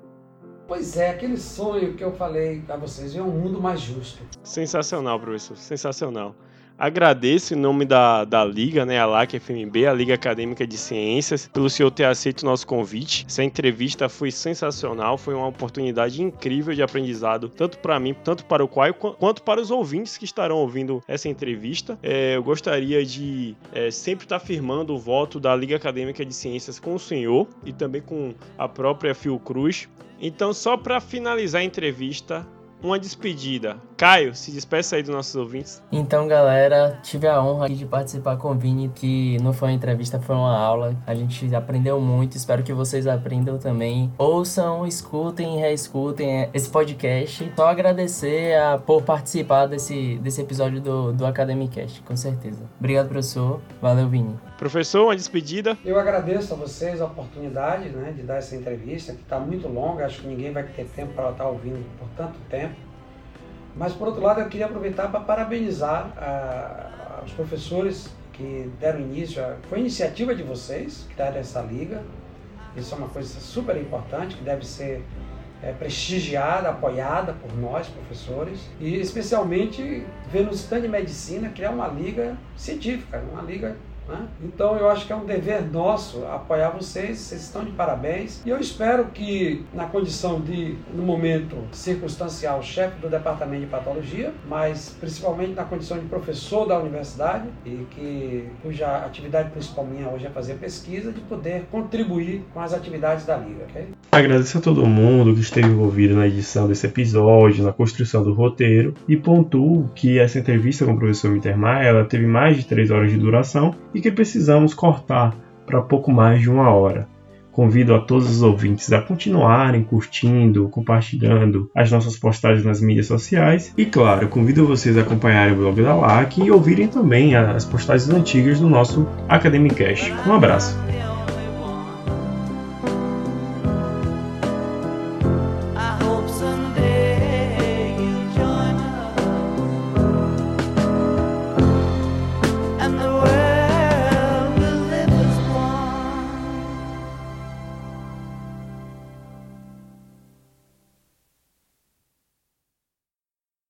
Pois é, aquele sonho que eu falei a vocês, é um mundo mais justo.
Sensacional, professor, sensacional. Agradeço em nome da, da Liga, né, a LAC FMB, a Liga Acadêmica de Ciências, pelo senhor ter aceito o nosso convite. Essa entrevista foi sensacional, foi uma oportunidade incrível de aprendizado, tanto para mim, tanto para o Quai, quanto para os ouvintes que estarão ouvindo essa entrevista. É, eu gostaria de é, sempre estar firmando o voto da Liga Acadêmica de Ciências com o senhor e também com a própria Fiocruz. Então, só para finalizar a entrevista, uma despedida. Caio, se despeça aí dos nossos ouvintes.
Então, galera, tive a honra de participar com o Vini, que não foi uma entrevista, foi uma aula. A gente aprendeu muito, espero que vocês aprendam também. Ouçam, escutem, reescutem esse podcast. Só agradecer a, por participar desse, desse episódio do, do Academicast, com certeza. Obrigado, professor. Valeu, Vini.
Professor, uma despedida.
Eu agradeço a vocês a oportunidade né, de dar essa entrevista, que está muito longa, acho que ninguém vai ter tempo para estar ouvindo por tanto tempo. Mas, por outro lado, eu queria aproveitar para parabenizar a, a, os professores que deram início. A, foi iniciativa de vocês deram essa liga. Isso é uma coisa super importante que deve ser é, prestigiada, apoiada por nós, professores. E, especialmente, ver no stand de medicina criar uma liga científica, uma liga né? Então eu acho que é um dever nosso apoiar vocês, vocês estão de parabéns. E eu espero que, na condição de, no momento circunstancial, chefe do departamento de patologia, mas principalmente na condição de professor da universidade, e que cuja atividade principal minha hoje é fazer pesquisa, de poder contribuir com as atividades da Liga. Okay?
Agradeço a todo mundo que esteve envolvido na edição desse episódio, na construção do roteiro, e pontuo que essa entrevista com o professor Mittermeier ela teve mais de três horas de duração e que precisamos cortar para pouco mais de uma hora. Convido a todos os ouvintes a continuarem curtindo, compartilhando as nossas postagens nas mídias sociais. E claro, convido vocês a acompanharem o blog da LAC e ouvirem também as postagens antigas do nosso Academicast. Um abraço!